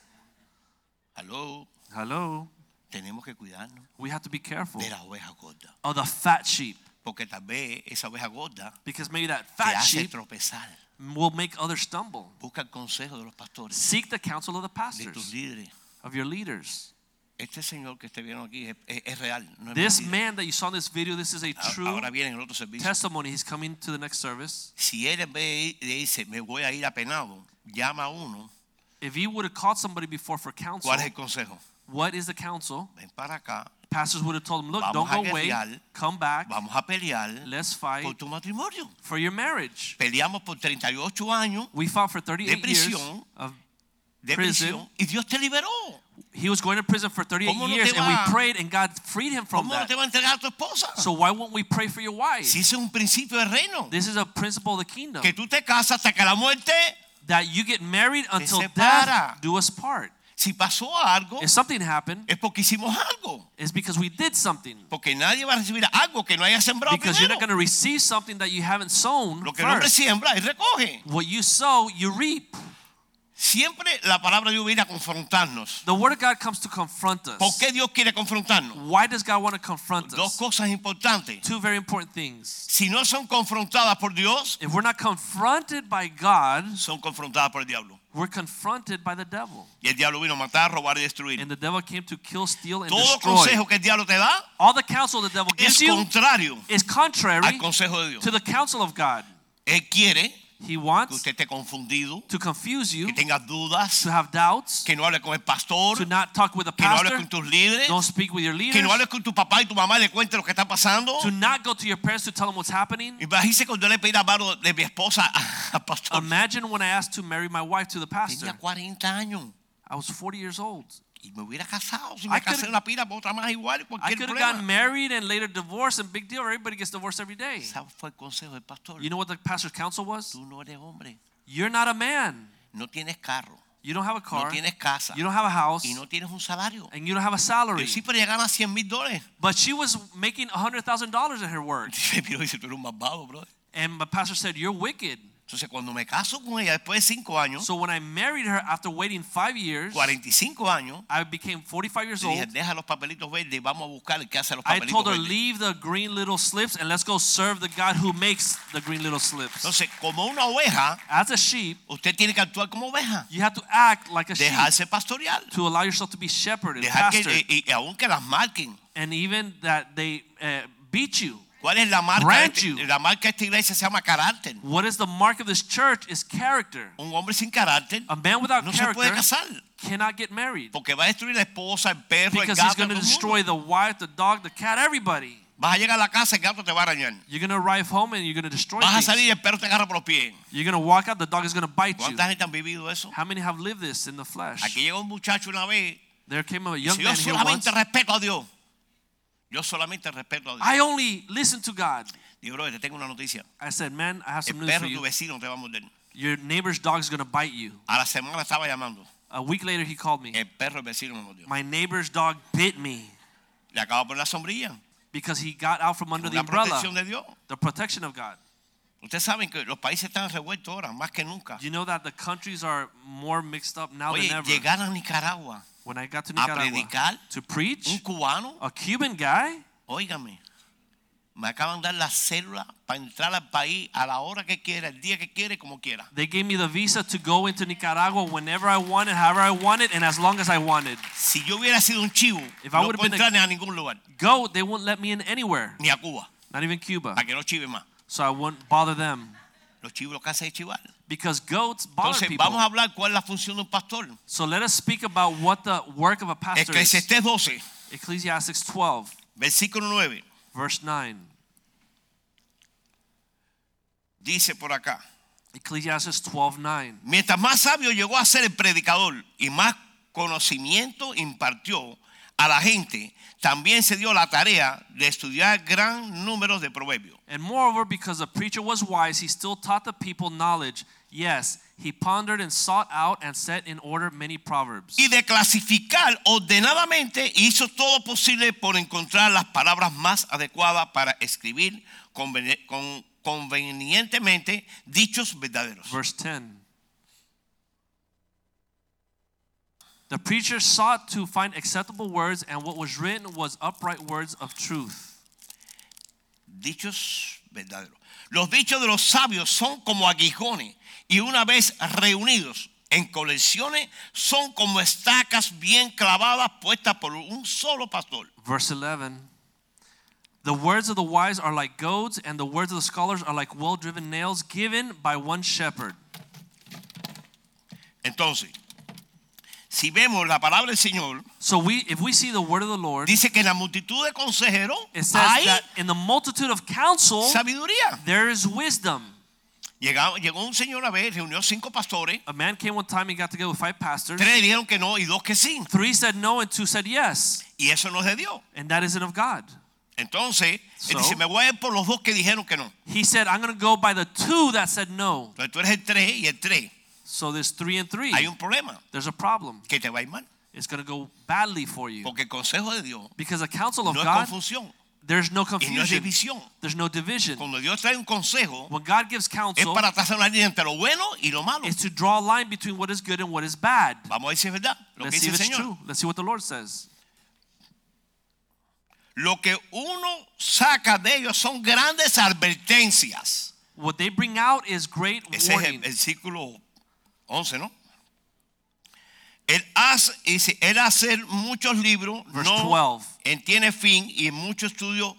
Speaker 1: Hello.
Speaker 2: Hello.
Speaker 1: tenemos que cuidarnos
Speaker 2: We have to be careful
Speaker 1: de las ovejas gordas.
Speaker 2: of the fat sheep
Speaker 1: Porque tal vez esa oveja gorda
Speaker 2: because maybe that
Speaker 1: te
Speaker 2: fat
Speaker 1: hace
Speaker 2: sheep
Speaker 1: tropezar.
Speaker 2: Will make others stumble.
Speaker 1: Busca el consejo de los pastores,
Speaker 2: Seek the counsel of the
Speaker 1: de tus
Speaker 2: pastors,
Speaker 1: líderes.
Speaker 2: of your leaders.
Speaker 1: Este señor que te vieron aquí es, es- es real. No es
Speaker 2: This
Speaker 1: mentira.
Speaker 2: man that you saw in this video, this is a true
Speaker 1: Ahora viene el otro servicio.
Speaker 2: testimony. He's coming to the next service.
Speaker 1: Si él en vez de irse, me voy a ir llama a uno.
Speaker 2: If he would have called somebody before for counsel,
Speaker 1: ¿Cuál es el consejo?
Speaker 2: What is the counsel?
Speaker 1: Ven para acá,
Speaker 2: Pastors would have told him, look,
Speaker 1: Vamos
Speaker 2: don't go away, come back,
Speaker 1: vamos a pelear
Speaker 2: let's
Speaker 1: por
Speaker 2: fight
Speaker 1: tu matrimonio.
Speaker 2: for your marriage.
Speaker 1: Peleamos por 38 años
Speaker 2: We fought for 38 years.
Speaker 1: prisión.
Speaker 2: Of,
Speaker 1: de
Speaker 2: Prison.
Speaker 1: prisión y Dios te liberó.
Speaker 2: he was going to prison for 38
Speaker 1: ¿Cómo no
Speaker 2: years,
Speaker 1: te
Speaker 2: and
Speaker 1: va-
Speaker 2: we prayed, and God freed him from
Speaker 1: ¿Cómo no
Speaker 2: that.
Speaker 1: te va a entregar a tu esposa?
Speaker 2: So why won't we pray for your wife?
Speaker 1: Si ese es un principio del reino.
Speaker 2: This is a principle of the kingdom
Speaker 1: Que tú te casas hasta que la muerte,
Speaker 2: that you get married until
Speaker 1: separa.
Speaker 2: death do us part.
Speaker 1: Si pasó algo,
Speaker 2: If something happened,
Speaker 1: es porque hicimos algo.
Speaker 2: it's because we did something.
Speaker 1: Porque nadie va a recibir algo que no haya sembrado
Speaker 2: Because you're not going to receive something that you haven't sown
Speaker 1: Lo que el hombre
Speaker 2: first.
Speaker 1: siembra, él recoge.
Speaker 2: What you sow, you reap.
Speaker 1: Siempre la palabra de Dios viene a confrontarnos.
Speaker 2: The word of God comes to confront
Speaker 1: ¿Por
Speaker 2: us.
Speaker 1: qué Dios quiere confrontarnos?
Speaker 2: Why does God want to confront
Speaker 1: Dos
Speaker 2: us?
Speaker 1: cosas importantes.
Speaker 2: Two very important things.
Speaker 1: Si no son confrontadas por Dios,
Speaker 2: If we're not confronted by God,
Speaker 1: son confrontadas por el diablo.
Speaker 2: We're confronted by the devil.
Speaker 1: Y el diablo vino a matar, robar y destruir.
Speaker 2: And the devil came to kill, steal, and
Speaker 1: Todo
Speaker 2: destroy.
Speaker 1: consejo que el diablo te da
Speaker 2: All the counsel the devil
Speaker 1: es
Speaker 2: gives you is contrary
Speaker 1: al consejo de Dios.
Speaker 2: to the counsel of God.
Speaker 1: Él quiere
Speaker 2: He
Speaker 1: que
Speaker 2: wants
Speaker 1: usted esté confundido,
Speaker 2: to confuse you,
Speaker 1: que tenga dudas,
Speaker 2: to have doubts,
Speaker 1: que no hable con el pastor,
Speaker 2: to not talk with a
Speaker 1: que no hable
Speaker 2: pastor,
Speaker 1: con tus líderes,
Speaker 2: don't speak with your
Speaker 1: que
Speaker 2: leaders,
Speaker 1: no hable con tu papá y tu mamá y le cuente lo que está pasando.
Speaker 2: to not go to your parents to tell them what's happening.
Speaker 1: Imagínese cuando le pedí la mano de mi esposa al pastor.
Speaker 2: Imagine when I asked to marry my wife to the pastor.
Speaker 1: Tenía 40 años
Speaker 2: I was 40 years old.
Speaker 1: Y me hubiera casado. Si
Speaker 2: I
Speaker 1: me casé
Speaker 2: could've-
Speaker 1: una pila, otra más igual,
Speaker 2: I
Speaker 1: cualquier
Speaker 2: could have
Speaker 1: problema.
Speaker 2: gotten married and later divorced, and big deal. Everybody gets divorced every day.
Speaker 1: ¿Sabes fue el consejo del pastor?
Speaker 2: You know what the pastor's counsel was?
Speaker 1: Tú no eres hombre,
Speaker 2: You're not a man.
Speaker 1: no tienes carro,
Speaker 2: You don't have a
Speaker 1: no
Speaker 2: car.
Speaker 1: tienes casa
Speaker 2: You don't have a house.
Speaker 1: y no tienes un salario.
Speaker 2: And you don't have a salary.
Speaker 1: Él siempre gana 100 mil dólares.
Speaker 2: But she was making $100,000 in her work.
Speaker 1: Me miró y dice, tú eres un malvado, bro.
Speaker 2: And my pastor said, You're wicked.
Speaker 1: Entonces cuando me caso con ella después de 5 años,
Speaker 2: So when I married her after waiting five years,
Speaker 1: 45 años,
Speaker 2: I became 45 years
Speaker 1: dije,
Speaker 2: old.
Speaker 1: deja los papelitos verdes y vamos a buscar el que hace los
Speaker 2: I told her,
Speaker 1: verdes.
Speaker 2: Leave the green little slips and let's go serve the God who makes the green little slips.
Speaker 1: Entonces, como una oveja,
Speaker 2: As a sheep,
Speaker 1: usted tiene que actuar como oveja.
Speaker 2: you have to act like a sheep
Speaker 1: Dejarse pastorear.
Speaker 2: to allow yourself to be shepherded,
Speaker 1: Dejar que, y, y aunque las marquen.
Speaker 2: and even that they uh, beat you.
Speaker 1: ¿Cuál es la marca? este-
Speaker 2: you.
Speaker 1: la marca de esta iglesia se llama carácter.
Speaker 2: What is the mark of this church is character.
Speaker 1: Un hombre sin carácter
Speaker 2: A man without
Speaker 1: no se puede
Speaker 2: character
Speaker 1: casar.
Speaker 2: cannot get married
Speaker 1: Porque va a destruir la esposa, el perro, el
Speaker 2: because he's
Speaker 1: gato.
Speaker 2: going to
Speaker 1: todo el
Speaker 2: destroy
Speaker 1: mundo.
Speaker 2: the wife, the dog, the cat, everybody.
Speaker 1: Vas a llegar a la casa, el gato te va a arañar.
Speaker 2: You're going to arrive home and you're going to destroy
Speaker 1: Vas a
Speaker 2: things.
Speaker 1: salir y el perro te agarra por los pies.
Speaker 2: You're going to walk out, the dog is going to bite you.
Speaker 1: ¿Cuánta gente han vivido eso?
Speaker 2: How many have lived this in the flesh?
Speaker 1: Aquí llegó un muchacho una vez.
Speaker 2: There came a young
Speaker 1: yo
Speaker 2: man here once.
Speaker 1: solamente respeto a Dios. Yo solamente respeto a Dios.
Speaker 2: I only listen to God.
Speaker 1: Digo, bro, te tengo una noticia.
Speaker 2: I said, man, I have
Speaker 1: El
Speaker 2: some news for
Speaker 1: perro de tu
Speaker 2: you.
Speaker 1: vecino te va a morder.
Speaker 2: Your neighbor's dog is going to bite you.
Speaker 1: A la semana estaba llamando.
Speaker 2: A week later, he called me.
Speaker 1: El perro del vecino me mordió.
Speaker 2: My neighbor's dog bit me
Speaker 1: Le acabo de poner la sombrilla.
Speaker 2: because he got out from under the
Speaker 1: La
Speaker 2: umbrella.
Speaker 1: protección de Dios.
Speaker 2: The protection of God.
Speaker 1: Ustedes saben que los países están revueltos ahora, más que nunca.
Speaker 2: You know that the countries are more mixed up now
Speaker 1: Oye,
Speaker 2: than ever.
Speaker 1: llegar a Nicaragua,
Speaker 2: When I got to
Speaker 1: a
Speaker 2: Nicaragua
Speaker 1: predicar,
Speaker 2: to preach,
Speaker 1: un cubano,
Speaker 2: a Cuban guy,
Speaker 1: óigame, me acaban de dar la célula para entrar al país a la hora que quiera, el día que quiere, como quiera.
Speaker 2: they gave me the visa to go into Nicaragua whenever I wanted, however I wanted, and as long as I wanted.
Speaker 1: Si yo hubiera sido un chivo,
Speaker 2: If I
Speaker 1: no
Speaker 2: would've
Speaker 1: puedo
Speaker 2: been a-
Speaker 1: a ningún lugar,
Speaker 2: Go, they wouldn't let me in anywhere,
Speaker 1: ni a Cuba,
Speaker 2: not even Cuba.
Speaker 1: para que no chive más.
Speaker 2: So I wouldn't bother them
Speaker 1: Los chivos hacen es chivar.
Speaker 2: because goats bother
Speaker 1: Entonces,
Speaker 2: people.
Speaker 1: vamos a hablar cuál es la función de un pastor.
Speaker 2: So let us speak about what the work of a pastor is.
Speaker 1: Eclesiastés 12,
Speaker 2: Ecclesiastes 12,
Speaker 1: versículo 9,
Speaker 2: verse 9.
Speaker 1: dice por acá.
Speaker 2: Ecclesiastes 12, 9.
Speaker 1: Mientras más sabio llegó a ser el predicador y más conocimiento impartió a la gente, también se dio la tarea de estudiar gran número de proverbios.
Speaker 2: And moreover, because the preacher was wise, he still taught the people knowledge. Yes, he pondered and sought out and set in order many proverbs.
Speaker 1: Y de clasificar ordenadamente hizo todo posible por encontrar las palabras más adecuadas para escribir conveni- con- convenientemente dichos verdaderos.
Speaker 2: Verse 10. The preacher sought to find acceptable words, and what was written was upright words of truth.
Speaker 1: Dichos verdaderos. Los dichos de los sabios son como aguijones y una vez reunidos en colecciones son como estacas bien clavadas puestas por un solo pastor.
Speaker 2: Verse 11. The words of the wise are like goads, and the words of the scholars are like well driven nails given by one shepherd.
Speaker 1: Entonces, si vemos la palabra del Señor,
Speaker 2: So we if we see the word of the Lord,
Speaker 1: dice que en la multitud de consejeros
Speaker 2: it says
Speaker 1: hay
Speaker 2: that in the multitude of counsel
Speaker 1: sabiduría.
Speaker 2: there is wisdom.
Speaker 1: Llegó, llegó un señor a ver, reunió cinco pastores,
Speaker 2: A man came one time, he got together with five pastors.
Speaker 1: tres dijeron que no y dos que sí.
Speaker 2: Three said no, and two said yes.
Speaker 1: Y eso no es de Dios.
Speaker 2: And that isn't of God.
Speaker 1: Entonces,
Speaker 2: So?
Speaker 1: él dice, me voy a ir por los dos que dijeron que no.
Speaker 2: He said, I'm going to go by the two that said no.
Speaker 1: Entonces tú eres el tres y el tres.
Speaker 2: So there's three and three.
Speaker 1: Hay un problema,
Speaker 2: There's a problem.
Speaker 1: que te va a ir mal.
Speaker 2: It's going to go badly for you.
Speaker 1: Porque el consejo de Dios
Speaker 2: Because the counsel of
Speaker 1: no es
Speaker 2: God,
Speaker 1: confusión
Speaker 2: there's no
Speaker 1: y no es
Speaker 2: confusion.
Speaker 1: división.
Speaker 2: There's no division.
Speaker 1: Cuando Dios trae un consejo,
Speaker 2: When God gives
Speaker 1: es
Speaker 2: counsel,
Speaker 1: para trazar una línea entre lo bueno y lo malo.
Speaker 2: it's to draw a line between what is good and what is bad.
Speaker 1: Vamos a ver si es verdad lo
Speaker 2: Let's see
Speaker 1: dice
Speaker 2: if it's
Speaker 1: Señor.
Speaker 2: true. Let's see what the Lord says.
Speaker 1: Lo que uno saca de ellos son grandes advertencias.
Speaker 2: What they bring out is great
Speaker 1: Ese es
Speaker 2: warning.
Speaker 1: el, el versículo 11, ¿no? Él hace, dice, él hacer muchos libros
Speaker 2: Verse
Speaker 1: no
Speaker 2: 12.
Speaker 1: él tiene fin y mucho estudio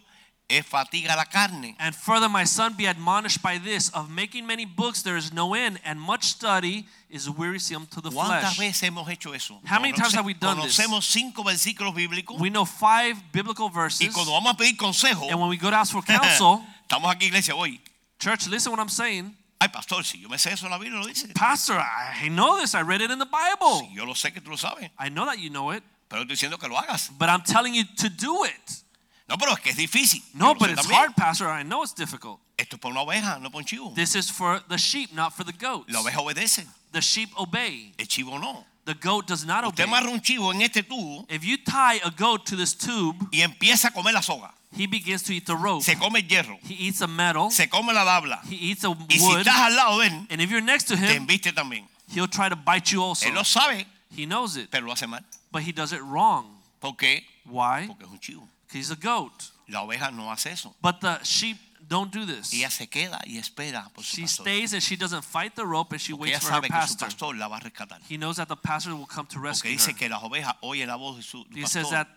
Speaker 1: es fatiga la carne.
Speaker 2: And further, my son, be admonished by this of making many books there is no end, and much study is wearisome to the
Speaker 1: ¿Cuántas
Speaker 2: flesh.
Speaker 1: veces hemos hecho eso?
Speaker 2: How many times have we done this?
Speaker 1: Conocemos cinco versículos bíblicos
Speaker 2: We know five biblical
Speaker 1: y
Speaker 2: verses,
Speaker 1: cuando vamos a pedir consejo,
Speaker 2: and when we go to ask for counsel, *laughs*
Speaker 1: estamos aquí iglesia hoy.
Speaker 2: church, listen what I'm saying.
Speaker 1: Ay, pastor, si yo me sé eso, la Biblia lo dice.
Speaker 2: Pastor, I know this. I read it in the Bible.
Speaker 1: Sí, yo lo sé que tú lo sabes,
Speaker 2: I know that you know it,
Speaker 1: pero estoy diciendo que lo hagas.
Speaker 2: but I'm telling you to do it.
Speaker 1: No, pero es que es difícil.
Speaker 2: No, but it's
Speaker 1: también.
Speaker 2: hard, Pastor. I know it's difficult.
Speaker 1: Esto es para una oveja, no para un chivo.
Speaker 2: This is for the sheep, not for the goats.
Speaker 1: La oveja obedece,
Speaker 2: The sheep obey.
Speaker 1: el chivo no.
Speaker 2: The goat does not obey.
Speaker 1: Usted un chivo en este tubo
Speaker 2: If you tie a goat to this tube,
Speaker 1: y empieza a comer la soga.
Speaker 2: He begins to eat the rope.
Speaker 1: Se come el hierro,
Speaker 2: He eats the metal.
Speaker 1: se come la tabla.
Speaker 2: He eats the
Speaker 1: Y si
Speaker 2: wood.
Speaker 1: estás al lado de él,
Speaker 2: And if you're next to
Speaker 1: te
Speaker 2: him,
Speaker 1: embiste también.
Speaker 2: he'll try to bite you also.
Speaker 1: Él lo sabe,
Speaker 2: He knows it,
Speaker 1: pero lo hace mal.
Speaker 2: but he does it wrong.
Speaker 1: ¿Por qué?
Speaker 2: Why?
Speaker 1: Porque es un chivo.
Speaker 2: He's a goat.
Speaker 1: La oveja no hace eso.
Speaker 2: But the sheep don't do this.
Speaker 1: Ella se queda y espera por su
Speaker 2: She
Speaker 1: pastor.
Speaker 2: stays and she doesn't fight the rope and she
Speaker 1: Porque
Speaker 2: waits for her
Speaker 1: sabe que su
Speaker 2: pastor.
Speaker 1: pastor la va a rescatar.
Speaker 2: He knows that the pastor will come to
Speaker 1: Porque
Speaker 2: rescue
Speaker 1: dice
Speaker 2: her.
Speaker 1: que las ovejas oyen la voz de su
Speaker 2: He
Speaker 1: pastor
Speaker 2: says that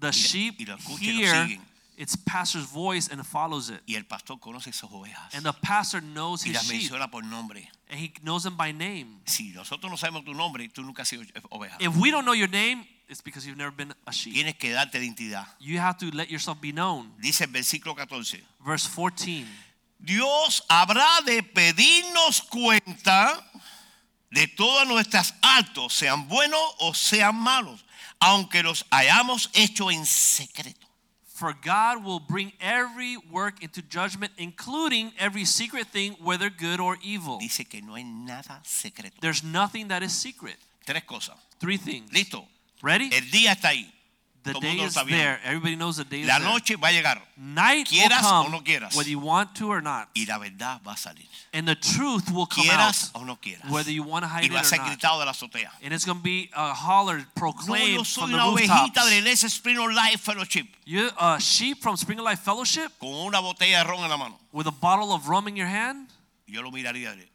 Speaker 2: the sheep
Speaker 1: y escucha y lo
Speaker 2: hear
Speaker 1: siguen.
Speaker 2: Its pastor's voice and follows it.
Speaker 1: y el pastor conoce esas ovejas
Speaker 2: And the pastor knows
Speaker 1: y
Speaker 2: his
Speaker 1: las
Speaker 2: sheep
Speaker 1: menciona por nombre.
Speaker 2: and he knows them by name.
Speaker 1: Si nosotros no sabemos tu nombre, tú nunca has sido oveja.
Speaker 2: If we don't know your name, it's because you've never been a sheep.
Speaker 1: Tienes que darte identidad.
Speaker 2: You have to let yourself be known.
Speaker 1: Dice el versículo 14.
Speaker 2: Verse 14.
Speaker 1: Dios habrá de pedirnos cuenta de todas nuestras actos, sean buenos o sean malos, aunque los hayamos hecho en secreto.
Speaker 2: For God will bring every work into judgment, including every secret thing, whether good or evil.
Speaker 1: Dice que no hay nada secreto.
Speaker 2: There's nothing that is secret.
Speaker 1: Tres cosas.
Speaker 2: Three things.
Speaker 1: Listo.
Speaker 2: Ready?
Speaker 1: El día está ahí.
Speaker 2: The
Speaker 1: todo
Speaker 2: day
Speaker 1: mundo
Speaker 2: is
Speaker 1: está viendo.
Speaker 2: there. Everybody knows the day is
Speaker 1: La
Speaker 2: there.
Speaker 1: noche va a llegar.
Speaker 2: Night will
Speaker 1: quieras o
Speaker 2: come
Speaker 1: no quieras.
Speaker 2: whether you want to or not.
Speaker 1: Y la verdad va a salir.
Speaker 2: And the truth will come
Speaker 1: Quieras
Speaker 2: out
Speaker 1: o no quieras.
Speaker 2: whether you want to hide
Speaker 1: Y
Speaker 2: it
Speaker 1: va a
Speaker 2: or not.
Speaker 1: gritado de la azotea.
Speaker 2: And it's going to be a holler
Speaker 1: No,
Speaker 2: proclaimed
Speaker 1: yo soy
Speaker 2: from the
Speaker 1: una ovejita de la
Speaker 2: rooftops.
Speaker 1: iglesia Spring of Life Fellowship
Speaker 2: You're a sheep from Spring of Life Fellowship
Speaker 1: con una botella de ron en la mano.
Speaker 2: with a bottle of rum in your hand?
Speaker 1: Yo lo miraría. de-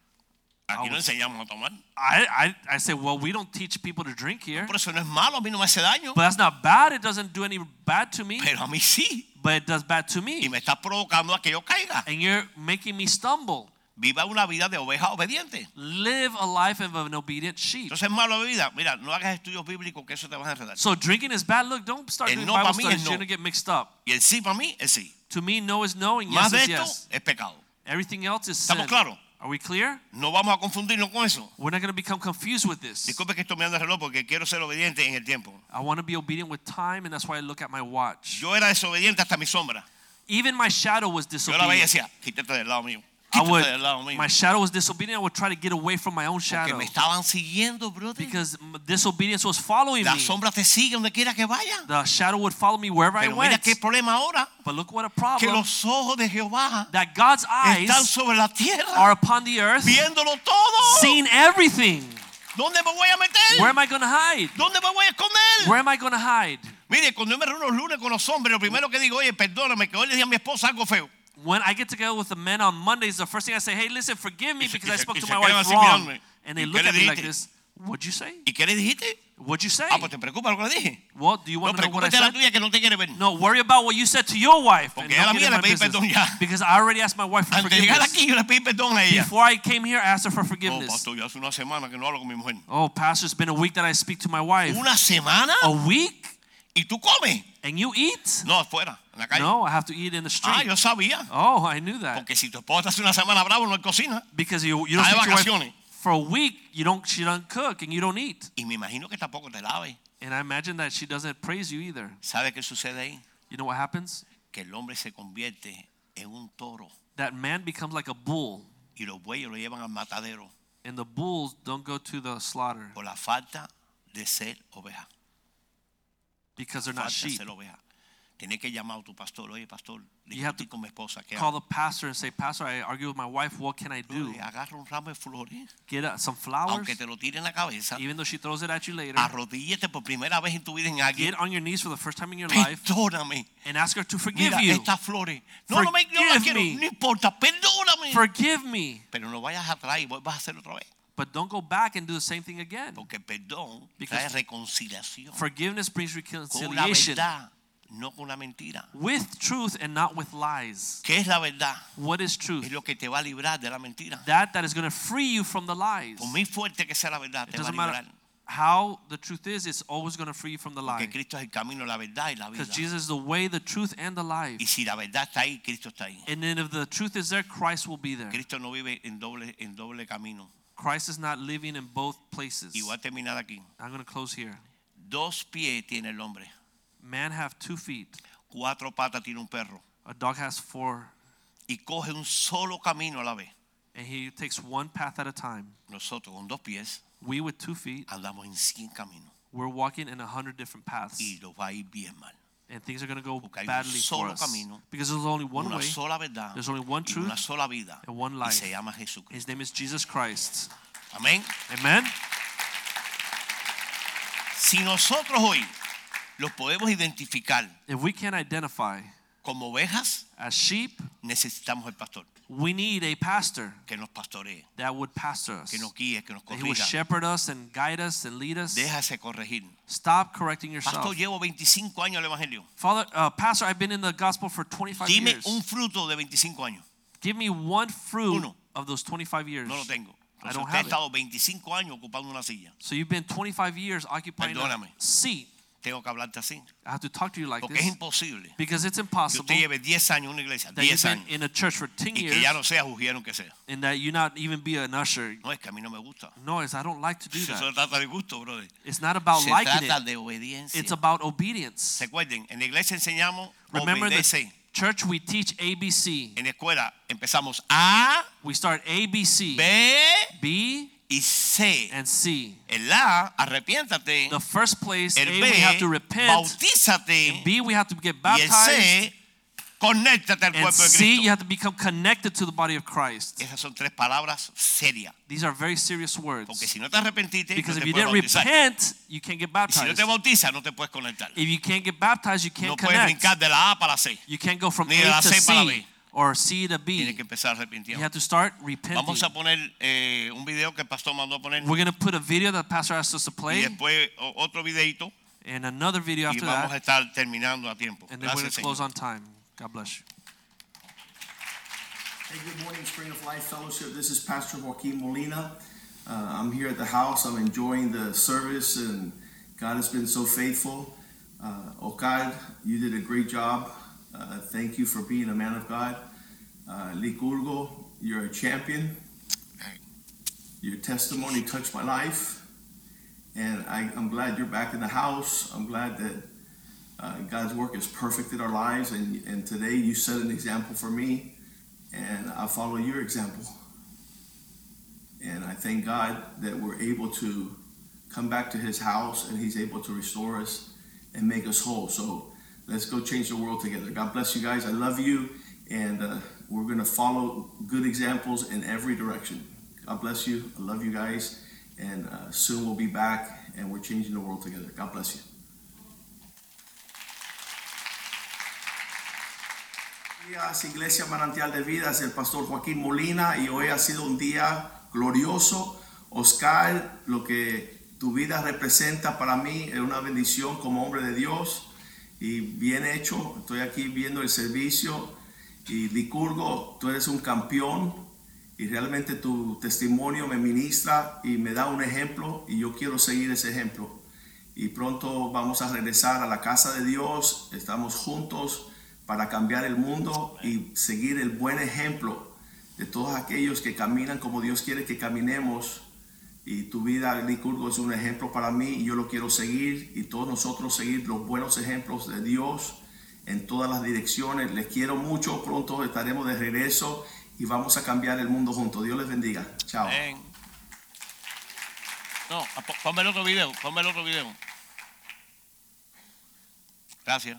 Speaker 1: Aquí no enseñamos a tomar.
Speaker 2: I, I, I say, well, we don't teach people to drink here.
Speaker 1: Por eso no es malo, a mí no me hace daño.
Speaker 2: But that's not bad. It doesn't do any bad to me,
Speaker 1: Pero a mí sí.
Speaker 2: but it does bad to
Speaker 1: Y
Speaker 2: me.
Speaker 1: me está provocando a que yo caiga.
Speaker 2: And you're making me stumble.
Speaker 1: Viva una vida de oveja obediente.
Speaker 2: Live a life of an obedient sheep.
Speaker 1: Entonces es malo vida. Mira, no hagas estudios bíblicos que eso te a enredar.
Speaker 2: So drinking is bad. Look, don't start
Speaker 1: El
Speaker 2: doing
Speaker 1: no
Speaker 2: Bible studies.
Speaker 1: es
Speaker 2: You're going to get mixed up.
Speaker 1: Y el sí para mí es sí.
Speaker 2: To me, no is no, and
Speaker 1: Más
Speaker 2: yes
Speaker 1: de
Speaker 2: is
Speaker 1: esto
Speaker 2: yes.
Speaker 1: es pecado.
Speaker 2: Everything else is sin.
Speaker 1: ¿Estamos claros?
Speaker 2: Are we clear?
Speaker 1: No vamos a confundirnos con eso.
Speaker 2: We're not going to become confused with this.
Speaker 1: Disculpe que estoy mirando el reloj porque quiero ser obediente en el tiempo.
Speaker 2: I want to be obedient with time, and that's why I look at my watch.
Speaker 1: Yo era desobediente hasta mi sombra.
Speaker 2: Even my shadow was
Speaker 1: Yo la veía
Speaker 2: disobedient.
Speaker 1: decía, quítate del lado mío.
Speaker 2: I would,
Speaker 1: del lado mío.
Speaker 2: my shadow was disobedient. I would try to get away from my own shadow
Speaker 1: me siguiendo,
Speaker 2: because disobedience was following
Speaker 1: La
Speaker 2: me.
Speaker 1: te sigue que vaya.
Speaker 2: The shadow would follow me wherever I
Speaker 1: Pero mira
Speaker 2: went.
Speaker 1: Qué problema ahora.
Speaker 2: But look what a
Speaker 1: Que
Speaker 2: problem
Speaker 1: los ojos de Jehová
Speaker 2: that God's
Speaker 1: están
Speaker 2: eyes
Speaker 1: sobre la tierra.
Speaker 2: are upon the earth,
Speaker 1: Viéndolo todo.
Speaker 2: seeing everything.
Speaker 1: ¿Dónde me voy a meter?
Speaker 2: Where am I going to hide?
Speaker 1: ¿Dónde me voy a esconder?
Speaker 2: Where am I going to hide?
Speaker 1: Mire, cuando yo me reúno los lunes con los hombres, lo primero que digo, oye, perdóname, que hoy le dije a mi esposa algo feo.
Speaker 2: When I get together with the men on Mondays, the first thing I say, hey, listen, forgive me because I spoke to my wife wrong. And they look at me like this. What'd you say?
Speaker 1: ¿Y qué le dijiste?
Speaker 2: What'd you say?
Speaker 1: Ah, pues te preocupa lo que le dije.
Speaker 2: Well, do you
Speaker 1: No,
Speaker 2: want to know what I
Speaker 1: la
Speaker 2: said?
Speaker 1: tuya que no te quiere ver.
Speaker 2: No, worry about what you said to your wife.
Speaker 1: Porque a la mía le pedí perdón ya.
Speaker 2: Because I already asked my wife for
Speaker 1: Antes de llegar
Speaker 2: forgiveness.
Speaker 1: aquí, yo le pedí perdón a ella.
Speaker 2: Before I came here, I asked her for
Speaker 1: Oh,
Speaker 2: forgiveness.
Speaker 1: pastor, ya hace una semana que no hablo con mi mujer.
Speaker 2: Oh, pastor, it's been a week that I speak to my wife.
Speaker 1: ¿Una semana?
Speaker 2: A week?
Speaker 1: ¿Y tú comes?
Speaker 2: And you eat?
Speaker 1: No, afuera, en la calle.
Speaker 2: No, I have to eat in the street.
Speaker 1: Ah,
Speaker 2: street.
Speaker 1: yo sabía.
Speaker 2: Oh, I knew that.
Speaker 1: Porque si tu esposa hace una semana bravo, no hay cocina.
Speaker 2: Because you, you don't to your wife
Speaker 1: vacaciones.
Speaker 2: For a week, you don't she don't cook and you don't eat.
Speaker 1: Y me imagino que tampoco te lave.
Speaker 2: And I imagine that she doesn't praise you either.
Speaker 1: ¿Sabe qué sucede ahí?
Speaker 2: You know what happens?
Speaker 1: Que el hombre se convierte en un toro
Speaker 2: That man becomes like a bull,
Speaker 1: y los bueyes lo llevan al matadero
Speaker 2: and the bulls don't go to the slaughter
Speaker 1: por la falta de ser oveja.
Speaker 2: because they're not
Speaker 1: Falta
Speaker 2: sheep.
Speaker 1: Tienes que llamar a tu pastor. Oye, pastor,
Speaker 2: You have
Speaker 1: discutí con mi esposa. ¿Qué
Speaker 2: Call the pastor and say, Pastor, I argue with my wife. What can I do?
Speaker 1: Un ramo de flores,
Speaker 2: Get some flowers,
Speaker 1: aunque te lo tire en la cabeza.
Speaker 2: even though she throws it at you later.
Speaker 1: Por primera vez en tu vida en alguien.
Speaker 2: Get on your knees for the first time in your life and ask her to forgive you.
Speaker 1: estas flores. No, no me no las
Speaker 2: Forgive me. Forgive me.
Speaker 1: Pero no vayas atrás y vuelvas a hacerlo otra vez.
Speaker 2: But don't go back and do the same thing again.
Speaker 1: Porque perdón
Speaker 2: Because. Forgiveness brings reconciliation
Speaker 1: no con la mentira.
Speaker 2: with truth and not with lies.
Speaker 1: ¿Qué es la verdad?
Speaker 2: What is truth?
Speaker 1: Es lo que te va a librar de la mentira.
Speaker 2: That that is going to free you from the lies.
Speaker 1: Por muy fuerte que sea la verdad,
Speaker 2: It
Speaker 1: te va a
Speaker 2: doesn't matter
Speaker 1: librar.
Speaker 2: how the truth is, it's always going to free you from the
Speaker 1: Porque
Speaker 2: lie.
Speaker 1: Cristo es el camino, la verdad y la vida.
Speaker 2: Because Jesus is the way, the truth, and the life.
Speaker 1: Y si la verdad está ahí, Cristo está ahí.
Speaker 2: And then if the truth is there, Christ will be there.
Speaker 1: Cristo no vive en doble, en doble camino.
Speaker 2: Christ is not living in both places.
Speaker 1: Y voy a terminar aquí.
Speaker 2: I'm going to close here.
Speaker 1: Dos pies tiene el hombre.
Speaker 2: Man have two feet.
Speaker 1: Cuatro patas tiene un perro.
Speaker 2: A dog has four,
Speaker 1: Y coge un solo camino a la vez.
Speaker 2: and he takes one path at a time.
Speaker 1: Nosotros con dos pies
Speaker 2: We with two feet,
Speaker 1: andamos en 100 caminos.
Speaker 2: we're walking in a hundred different paths,
Speaker 1: Y nos va a ir bien mal.
Speaker 2: and things are going to go
Speaker 1: Porque
Speaker 2: badly for us
Speaker 1: camino,
Speaker 2: because there's only one way.
Speaker 1: sola verdad.
Speaker 2: There's only one truth
Speaker 1: una sola vida.
Speaker 2: and one life.
Speaker 1: se llama
Speaker 2: His name is Jesus Christ.
Speaker 1: Amén.
Speaker 2: Amen.
Speaker 1: Si nosotros hoy los podemos identificar
Speaker 2: If we can identify
Speaker 1: como ovejas,
Speaker 2: as sheep,
Speaker 1: necesitamos el pastor
Speaker 2: we need a pastor
Speaker 1: que nos pastoree,
Speaker 2: that would pastor us.
Speaker 1: que nos guíe, que nos
Speaker 2: That he would
Speaker 1: corrija.
Speaker 2: shepherd us and guide us and lead us.
Speaker 1: Déjase corregir.
Speaker 2: Stop correcting yourself.
Speaker 1: Pastor, llevo 25 años en el Evangelio.
Speaker 2: Father, uh, Pastor, I've been in the gospel for 25
Speaker 1: Dime
Speaker 2: years.
Speaker 1: un fruto de 25 años.
Speaker 2: Give me one fruit
Speaker 1: Uno.
Speaker 2: of those 25 years.
Speaker 1: No lo tengo.
Speaker 2: I don't have it.
Speaker 1: estado 25 años ocupando una silla.
Speaker 2: So you've been 25 years occupying
Speaker 1: Perdóname.
Speaker 2: a seat.
Speaker 1: Tengo que hablarte así.
Speaker 2: I have to talk to you like
Speaker 1: Porque es
Speaker 2: this
Speaker 1: imposible
Speaker 2: because it's
Speaker 1: que
Speaker 2: impossible
Speaker 1: usted lleve 10 años en una iglesia,
Speaker 2: that you've
Speaker 1: 10
Speaker 2: been
Speaker 1: años,
Speaker 2: in a church for 10
Speaker 1: y que
Speaker 2: years
Speaker 1: ya no sea que sea.
Speaker 2: and that you not even be an usher.
Speaker 1: No, es que a mí no me gusta.
Speaker 2: No, it's, I don't like to do
Speaker 1: Eso se
Speaker 2: that.
Speaker 1: trata de gusto, brother.
Speaker 2: It's not about
Speaker 1: Se
Speaker 2: liking
Speaker 1: trata
Speaker 2: it.
Speaker 1: de obediencia.
Speaker 2: It's about obedience.
Speaker 1: Recuerden, en la iglesia enseñamos
Speaker 2: Remember
Speaker 1: obedece.
Speaker 2: the church we teach ABC.
Speaker 1: En la escuela empezamos A,
Speaker 2: We start ABC,
Speaker 1: B
Speaker 2: B,
Speaker 1: y y C.
Speaker 2: and C.
Speaker 1: El A, arrepiéntate.
Speaker 2: The first place,
Speaker 1: El
Speaker 2: A,
Speaker 1: B,
Speaker 2: we have to repent.
Speaker 1: bautízate.
Speaker 2: B, we have to get
Speaker 1: Y el
Speaker 2: baptized.
Speaker 1: C, conéctate al
Speaker 2: And
Speaker 1: cuerpo de
Speaker 2: C, you have to become connected to the body of Christ.
Speaker 1: Esas son tres palabras serias.
Speaker 2: These are very serious
Speaker 1: Porque
Speaker 2: words.
Speaker 1: si no te arrepentiste,
Speaker 2: Because
Speaker 1: no
Speaker 2: if
Speaker 1: te
Speaker 2: you didn't
Speaker 1: bautizar.
Speaker 2: repent, you can't get
Speaker 1: Y si no
Speaker 2: baptized.
Speaker 1: te bautizas, no te puedes conectar.
Speaker 2: If you can't get baptized, you can't
Speaker 1: puedes
Speaker 2: connect.
Speaker 1: brincar de la A para la C.
Speaker 2: You can't go from
Speaker 1: Ni de la
Speaker 2: A to
Speaker 1: C para
Speaker 2: C
Speaker 1: B.
Speaker 2: or see the
Speaker 1: Tienes
Speaker 2: B.
Speaker 1: que empezar
Speaker 2: You have to start repenting.
Speaker 1: Vamos a poner eh, un video que el pastor mandó poner
Speaker 2: We're going to put a video that Pastor asked us to
Speaker 1: y
Speaker 2: play
Speaker 1: después otro videito
Speaker 2: and another video
Speaker 1: y
Speaker 2: after
Speaker 1: vamos a
Speaker 2: that.
Speaker 1: estar terminando a tiempo.
Speaker 2: And then we're going to close
Speaker 1: Señor.
Speaker 2: on time. God bless you.
Speaker 4: Hey, good morning, Spring of Life Fellowship. This is Pastor Joaquin Molina. Uh, I'm here at the house. I'm enjoying the service, and God has been so faithful. Uh, Oscar, you did a great job. Uh, thank you for being a man of God. Uh, Licurgo, you're a champion. Your testimony touched my life, and I, I'm glad you're back in the house. I'm glad that uh, God's work is perfect in our lives, and, and today you set an example for me and I follow your example. And I thank God that we're able to come back to His house and He's able to restore us and make us whole. So let's go change the world together. God bless you guys. I love you, and uh, we're going to follow good examples in every direction. God bless you. I love you guys, and uh, soon we'll be back and we're changing the world together. God bless you. días, Iglesia Manantial de Vida, es el pastor Joaquín Molina y hoy ha sido un día glorioso. Oscar, lo que tu vida representa para mí es una bendición como hombre de Dios y bien hecho. Estoy aquí viendo el servicio y Licurgo, tú eres un campeón y realmente tu testimonio me ministra y me da un ejemplo y yo quiero seguir ese ejemplo. Y pronto vamos a regresar a la casa de Dios, estamos juntos para cambiar el mundo y seguir el buen ejemplo de todos aquellos que caminan como Dios quiere que caminemos. Y tu vida, Licurgo, es un ejemplo para mí y yo lo quiero seguir y todos nosotros seguir los buenos ejemplos de Dios en todas las direcciones. Les quiero mucho, pronto estaremos de regreso y vamos a cambiar el mundo juntos. Dios les bendiga. Chao.
Speaker 1: Amén. No, po- ponme otro video, ponme otro video. Gracias.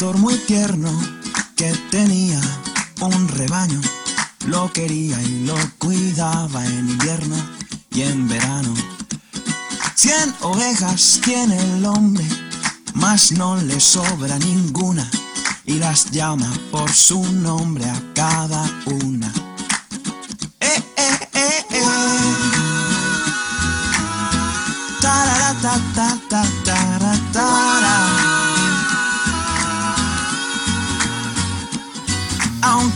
Speaker 5: Pastor muy tierno que tenía un rebaño. Lo quería y lo cuidaba en invierno y en verano. Cien ovejas tiene el hombre, mas no le sobra ninguna. Y las llama por su nombre a cada una.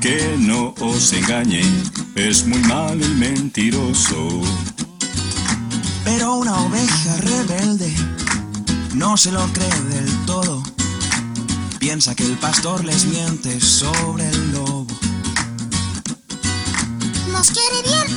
Speaker 6: que no os engañe, es muy malo y mentiroso.
Speaker 5: Pero una oveja rebelde no se lo cree del todo. Piensa que el pastor les miente sobre el lobo.
Speaker 7: Nos quiere bien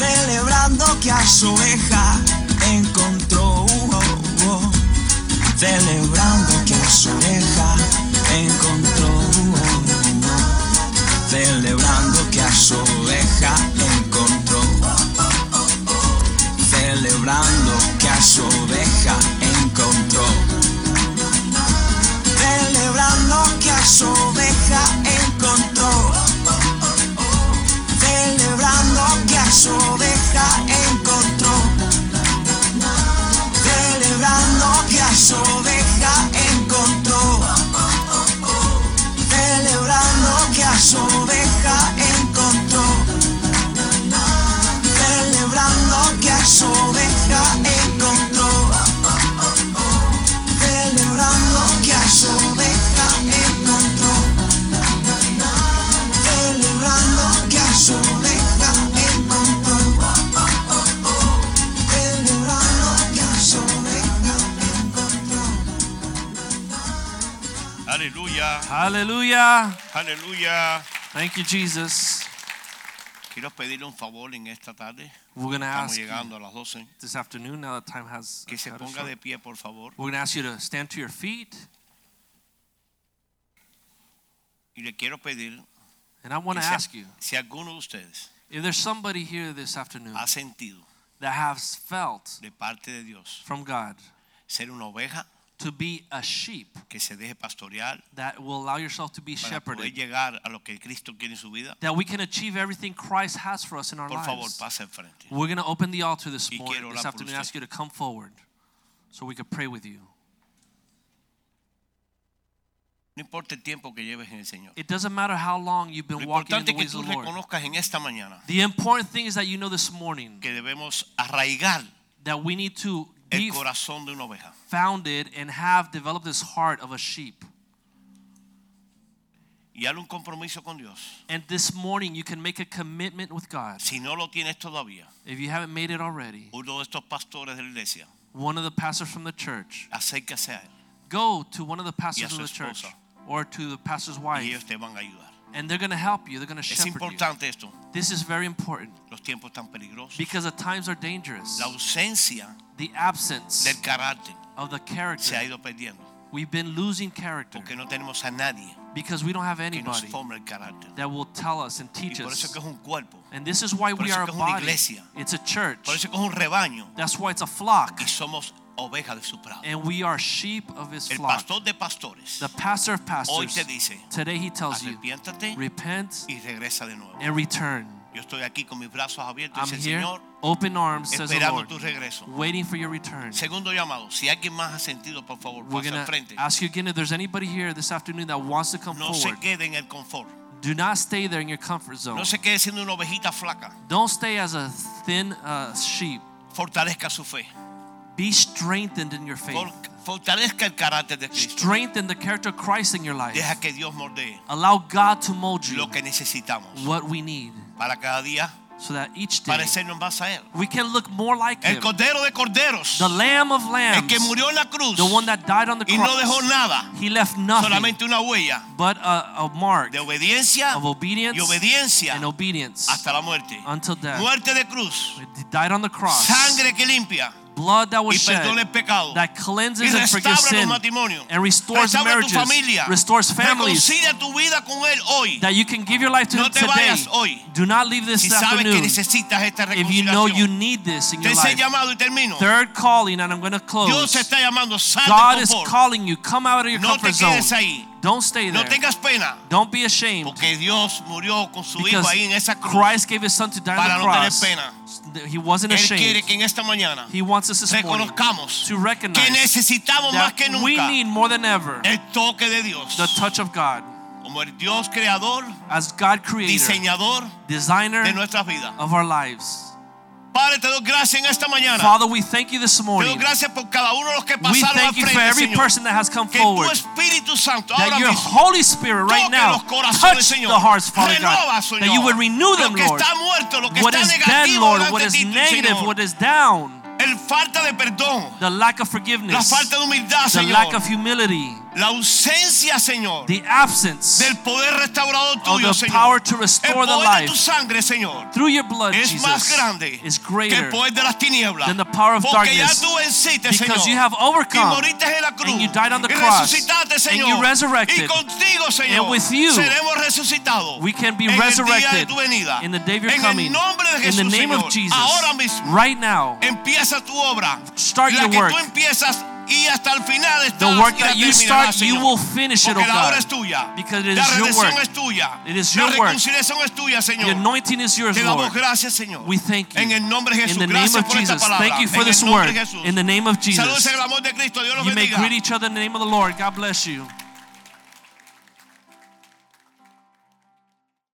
Speaker 5: celebrando que a su oveja encontró. uh. Celebrando que a su oveja encontró. oh, oh. Celebrando que a su oveja encontró celebrando que a su oveja encontró. Celebrando que a su oveja
Speaker 2: Hallelujah.
Speaker 1: aleluya.
Speaker 2: Thank you, Jesus.
Speaker 1: Quiero pedirle un favor en esta tarde.
Speaker 2: We're going to ask you
Speaker 1: llegando a las 12.
Speaker 2: this afternoon, now that time has
Speaker 1: Que se
Speaker 2: got
Speaker 1: ponga
Speaker 2: short,
Speaker 1: de pie, por favor.
Speaker 2: we're going to ask you to stand to your feet.
Speaker 1: Y le quiero pedir
Speaker 2: And I want
Speaker 1: que
Speaker 2: to
Speaker 1: si,
Speaker 2: ask you
Speaker 1: si alguno de ustedes
Speaker 2: if there's somebody here this afternoon
Speaker 1: ha sentido
Speaker 2: that has felt
Speaker 1: de parte de Dios
Speaker 2: from God
Speaker 1: ser una oveja
Speaker 2: to be a sheep
Speaker 1: que se deje pastorear
Speaker 2: that will allow yourself to be
Speaker 1: para poder
Speaker 2: shepherded,
Speaker 1: llegar a lo que Cristo quiere en su vida,
Speaker 2: that we can achieve everything Christ has for us in our
Speaker 1: por favor,
Speaker 2: lives.
Speaker 1: pase al frente.
Speaker 2: We're going to open the altar this
Speaker 1: Y
Speaker 2: morning, this
Speaker 1: por
Speaker 2: afternoon,
Speaker 1: usted.
Speaker 2: ask you to come forward so we could pray with you.
Speaker 1: No importa el tiempo que lleves en el Señor.
Speaker 2: It doesn't matter how long you've
Speaker 1: Lo
Speaker 2: been walking in
Speaker 1: importante
Speaker 2: the
Speaker 1: es que
Speaker 2: ways
Speaker 1: tú
Speaker 2: of the Lord.
Speaker 1: reconozcas en esta mañana
Speaker 2: The important thing is that you know this morning
Speaker 1: que debemos arraigar
Speaker 2: that we need to
Speaker 1: el corazón de una oveja.
Speaker 2: founded and have developed this heart of a sheep.
Speaker 1: Y un compromiso con Dios.
Speaker 2: And this morning you can make a commitment with God.
Speaker 1: Si no lo tienes todavía,
Speaker 2: If you haven't made it already,
Speaker 1: uno de estos pastores de la iglesia,
Speaker 2: one of the pastors from the church,
Speaker 1: a él
Speaker 2: go to one of the pastors of the church or to the pastor's
Speaker 1: y
Speaker 2: wife,
Speaker 1: ellos te van a ayudar.
Speaker 2: And they're going to help you. They're going to
Speaker 1: Es
Speaker 2: shepherd you.
Speaker 1: esto.
Speaker 2: This is very important
Speaker 1: Los tiempos tan peligrosos.
Speaker 2: because the times are dangerous.
Speaker 1: La ausencia
Speaker 2: The absence
Speaker 1: del carácter
Speaker 2: of the
Speaker 1: se ha
Speaker 2: character.
Speaker 1: ido perdiendo
Speaker 2: We've been losing character
Speaker 1: porque no tenemos a nadie
Speaker 2: because we don't have anybody that will tell us and teach us.
Speaker 1: que es un cuerpo,
Speaker 2: And this is why we are a
Speaker 1: es que es una
Speaker 2: body.
Speaker 1: iglesia.
Speaker 2: It's a church.
Speaker 1: por eso que es un rebaño
Speaker 2: That's why it's a flock.
Speaker 1: Ovejas de su prado.
Speaker 2: And we are sheep of his
Speaker 1: El
Speaker 2: flock.
Speaker 1: pastor de pastores
Speaker 2: The pastor of
Speaker 1: hoy
Speaker 2: pastors.
Speaker 1: te dice,
Speaker 2: Today he tells you, repent
Speaker 1: y regresa de nuevo.
Speaker 2: and return.
Speaker 1: Yo estoy aquí con mis brazos abiertos,
Speaker 2: I'm
Speaker 1: dice
Speaker 2: here,
Speaker 1: Señor,
Speaker 2: open arms, says the Lord,
Speaker 1: tu regreso.
Speaker 2: waiting for your return.
Speaker 1: Segundo llamado, si alguien más ha sentido, por favor,
Speaker 2: We're
Speaker 1: pase
Speaker 2: going
Speaker 1: al
Speaker 2: to
Speaker 1: frente.
Speaker 2: ask you again if there's anybody here this afternoon that wants to come
Speaker 1: No se
Speaker 2: forward.
Speaker 1: quede en el confort.
Speaker 2: Do not stay there in your comfort zone.
Speaker 1: No se quede siendo una ovejita flaca.
Speaker 2: Don't stay as a thin uh, sheep.
Speaker 1: Fortalezca su fe.
Speaker 2: Be strengthened in your faith.
Speaker 1: Fortalezca el carácter de Cristo.
Speaker 2: Strengthen the character of Christ in your life.
Speaker 1: Deja que Dios moldee
Speaker 2: Allow God to mold you
Speaker 1: lo que necesitamos
Speaker 2: what we need
Speaker 1: para cada día
Speaker 2: so that each day
Speaker 1: parecernos más a Él.
Speaker 2: we can look more like
Speaker 1: El
Speaker 2: him.
Speaker 1: Cordero de Corderos,
Speaker 2: The Lamb of
Speaker 1: el que murió en la cruz
Speaker 2: the one that died on the cross.
Speaker 1: y no dejó nada,
Speaker 2: He left nothing
Speaker 1: solamente una huella
Speaker 2: but a, a mark
Speaker 1: de obediencia
Speaker 2: of obedience
Speaker 1: y obediencia
Speaker 2: and obedience
Speaker 1: hasta la muerte.
Speaker 2: until death.
Speaker 1: Muerte de cruz,
Speaker 2: He died on the cross.
Speaker 1: sangre que limpia
Speaker 2: Blood that was shed
Speaker 1: perdona el pecado.
Speaker 2: that cleanses and forgives sin and restores marriages,
Speaker 1: familia.
Speaker 2: restores families,
Speaker 1: tu vida con Él hoy.
Speaker 2: that you can give your life to
Speaker 1: No
Speaker 2: Him today. Do not leave this
Speaker 1: Si
Speaker 2: afternoon if you know you need this in your life.
Speaker 1: llamado y termino.
Speaker 2: Third calling, and I'm going to close.
Speaker 1: te está llamando.
Speaker 2: God is calling you. Come out of your
Speaker 1: No
Speaker 2: comfort zone.
Speaker 1: ahí.
Speaker 2: Don't stay
Speaker 1: No
Speaker 2: there.
Speaker 1: tengas pena.
Speaker 2: Don't be ashamed.
Speaker 1: Porque Dios murió con su hijo
Speaker 2: Because
Speaker 1: ahí en esa cruz.
Speaker 2: Christ gave his son to die
Speaker 1: Para
Speaker 2: on the
Speaker 1: no tener
Speaker 2: cross.
Speaker 1: pena.
Speaker 2: He wasn't
Speaker 1: Él quiere
Speaker 2: ashamed.
Speaker 1: que en esta mañana
Speaker 2: He wants us this
Speaker 1: reconozcamos
Speaker 2: to
Speaker 1: que
Speaker 2: recognize
Speaker 1: necesitamos más
Speaker 2: that
Speaker 1: que
Speaker 2: we need more than ever
Speaker 1: el toque de Dios.
Speaker 2: the touch of God.
Speaker 1: Como el Dios creador,
Speaker 2: As God creator,
Speaker 1: diseñador
Speaker 2: designer
Speaker 1: de nuestras vidas.
Speaker 2: of our lives.
Speaker 1: Padre, te doy gracias en esta mañana.
Speaker 2: Father, we thank you this
Speaker 1: Te doy
Speaker 2: morning.
Speaker 1: gracias por cada uno de los que
Speaker 2: We
Speaker 1: pasaron al
Speaker 2: thank you for every person that has come
Speaker 1: Que tu
Speaker 2: forward.
Speaker 1: Espíritu Santo
Speaker 2: That your Holy Spirit right now touch the hearts, Father God. That you would renew them, Lord.
Speaker 1: está muerto, lo que
Speaker 2: What is dead, Lord, what is
Speaker 1: ti,
Speaker 2: negative, what is down,
Speaker 1: El falta de perdón,
Speaker 2: the lack of forgiveness,
Speaker 1: falta de humildad,
Speaker 2: the lack of humility,
Speaker 1: la ausencia, Señor,
Speaker 2: the absence
Speaker 1: del poder restaurador
Speaker 2: of the
Speaker 1: Señor.
Speaker 2: power to
Speaker 1: El
Speaker 2: restore the
Speaker 1: de
Speaker 2: life
Speaker 1: tu sangre, Señor,
Speaker 2: through your blood,
Speaker 1: es más
Speaker 2: Jesus,
Speaker 1: grande
Speaker 2: is
Speaker 1: que el
Speaker 2: greater
Speaker 1: poder de las tinieblas.
Speaker 2: than the power of
Speaker 1: Porque ya
Speaker 2: darkness.
Speaker 1: tú venciste,
Speaker 2: Because
Speaker 1: Señor.
Speaker 2: you have overcome
Speaker 1: moriste en la cruz.
Speaker 2: and you died on the cross,
Speaker 1: resucitaste,
Speaker 2: and you resurrected.
Speaker 1: y contigo, Señor,
Speaker 2: And with you,
Speaker 1: seremos resucitados.
Speaker 2: we can be
Speaker 1: en el día de
Speaker 2: resurrected
Speaker 1: venida.
Speaker 2: in the day of your
Speaker 1: en
Speaker 2: coming.
Speaker 1: el nombre de
Speaker 2: In
Speaker 1: Jesús,
Speaker 2: the name
Speaker 1: Señor.
Speaker 2: of Jesus,
Speaker 1: Ahora mismo
Speaker 2: right now,
Speaker 1: empieza tu obra.
Speaker 2: Start
Speaker 1: la
Speaker 2: your
Speaker 1: que
Speaker 2: work.
Speaker 1: tú empiezas y hasta el final
Speaker 2: the work that you start, you will finish it, oh God.
Speaker 1: es tuya.
Speaker 2: Because it is your work.
Speaker 1: es tuya.
Speaker 2: It is your work.
Speaker 1: es tuya, Señor.
Speaker 2: The anointing is yours, Lord.
Speaker 1: gracias, Señor.
Speaker 2: We thank you.
Speaker 1: En el nombre de Jesús.
Speaker 2: In the name of Jesus. Thank you for
Speaker 1: en
Speaker 2: this word. In the name of
Speaker 1: Saludos
Speaker 2: Jesus.
Speaker 1: en el amor de Cristo. Dios los
Speaker 2: You may greet each other in the name of the Lord. God bless you.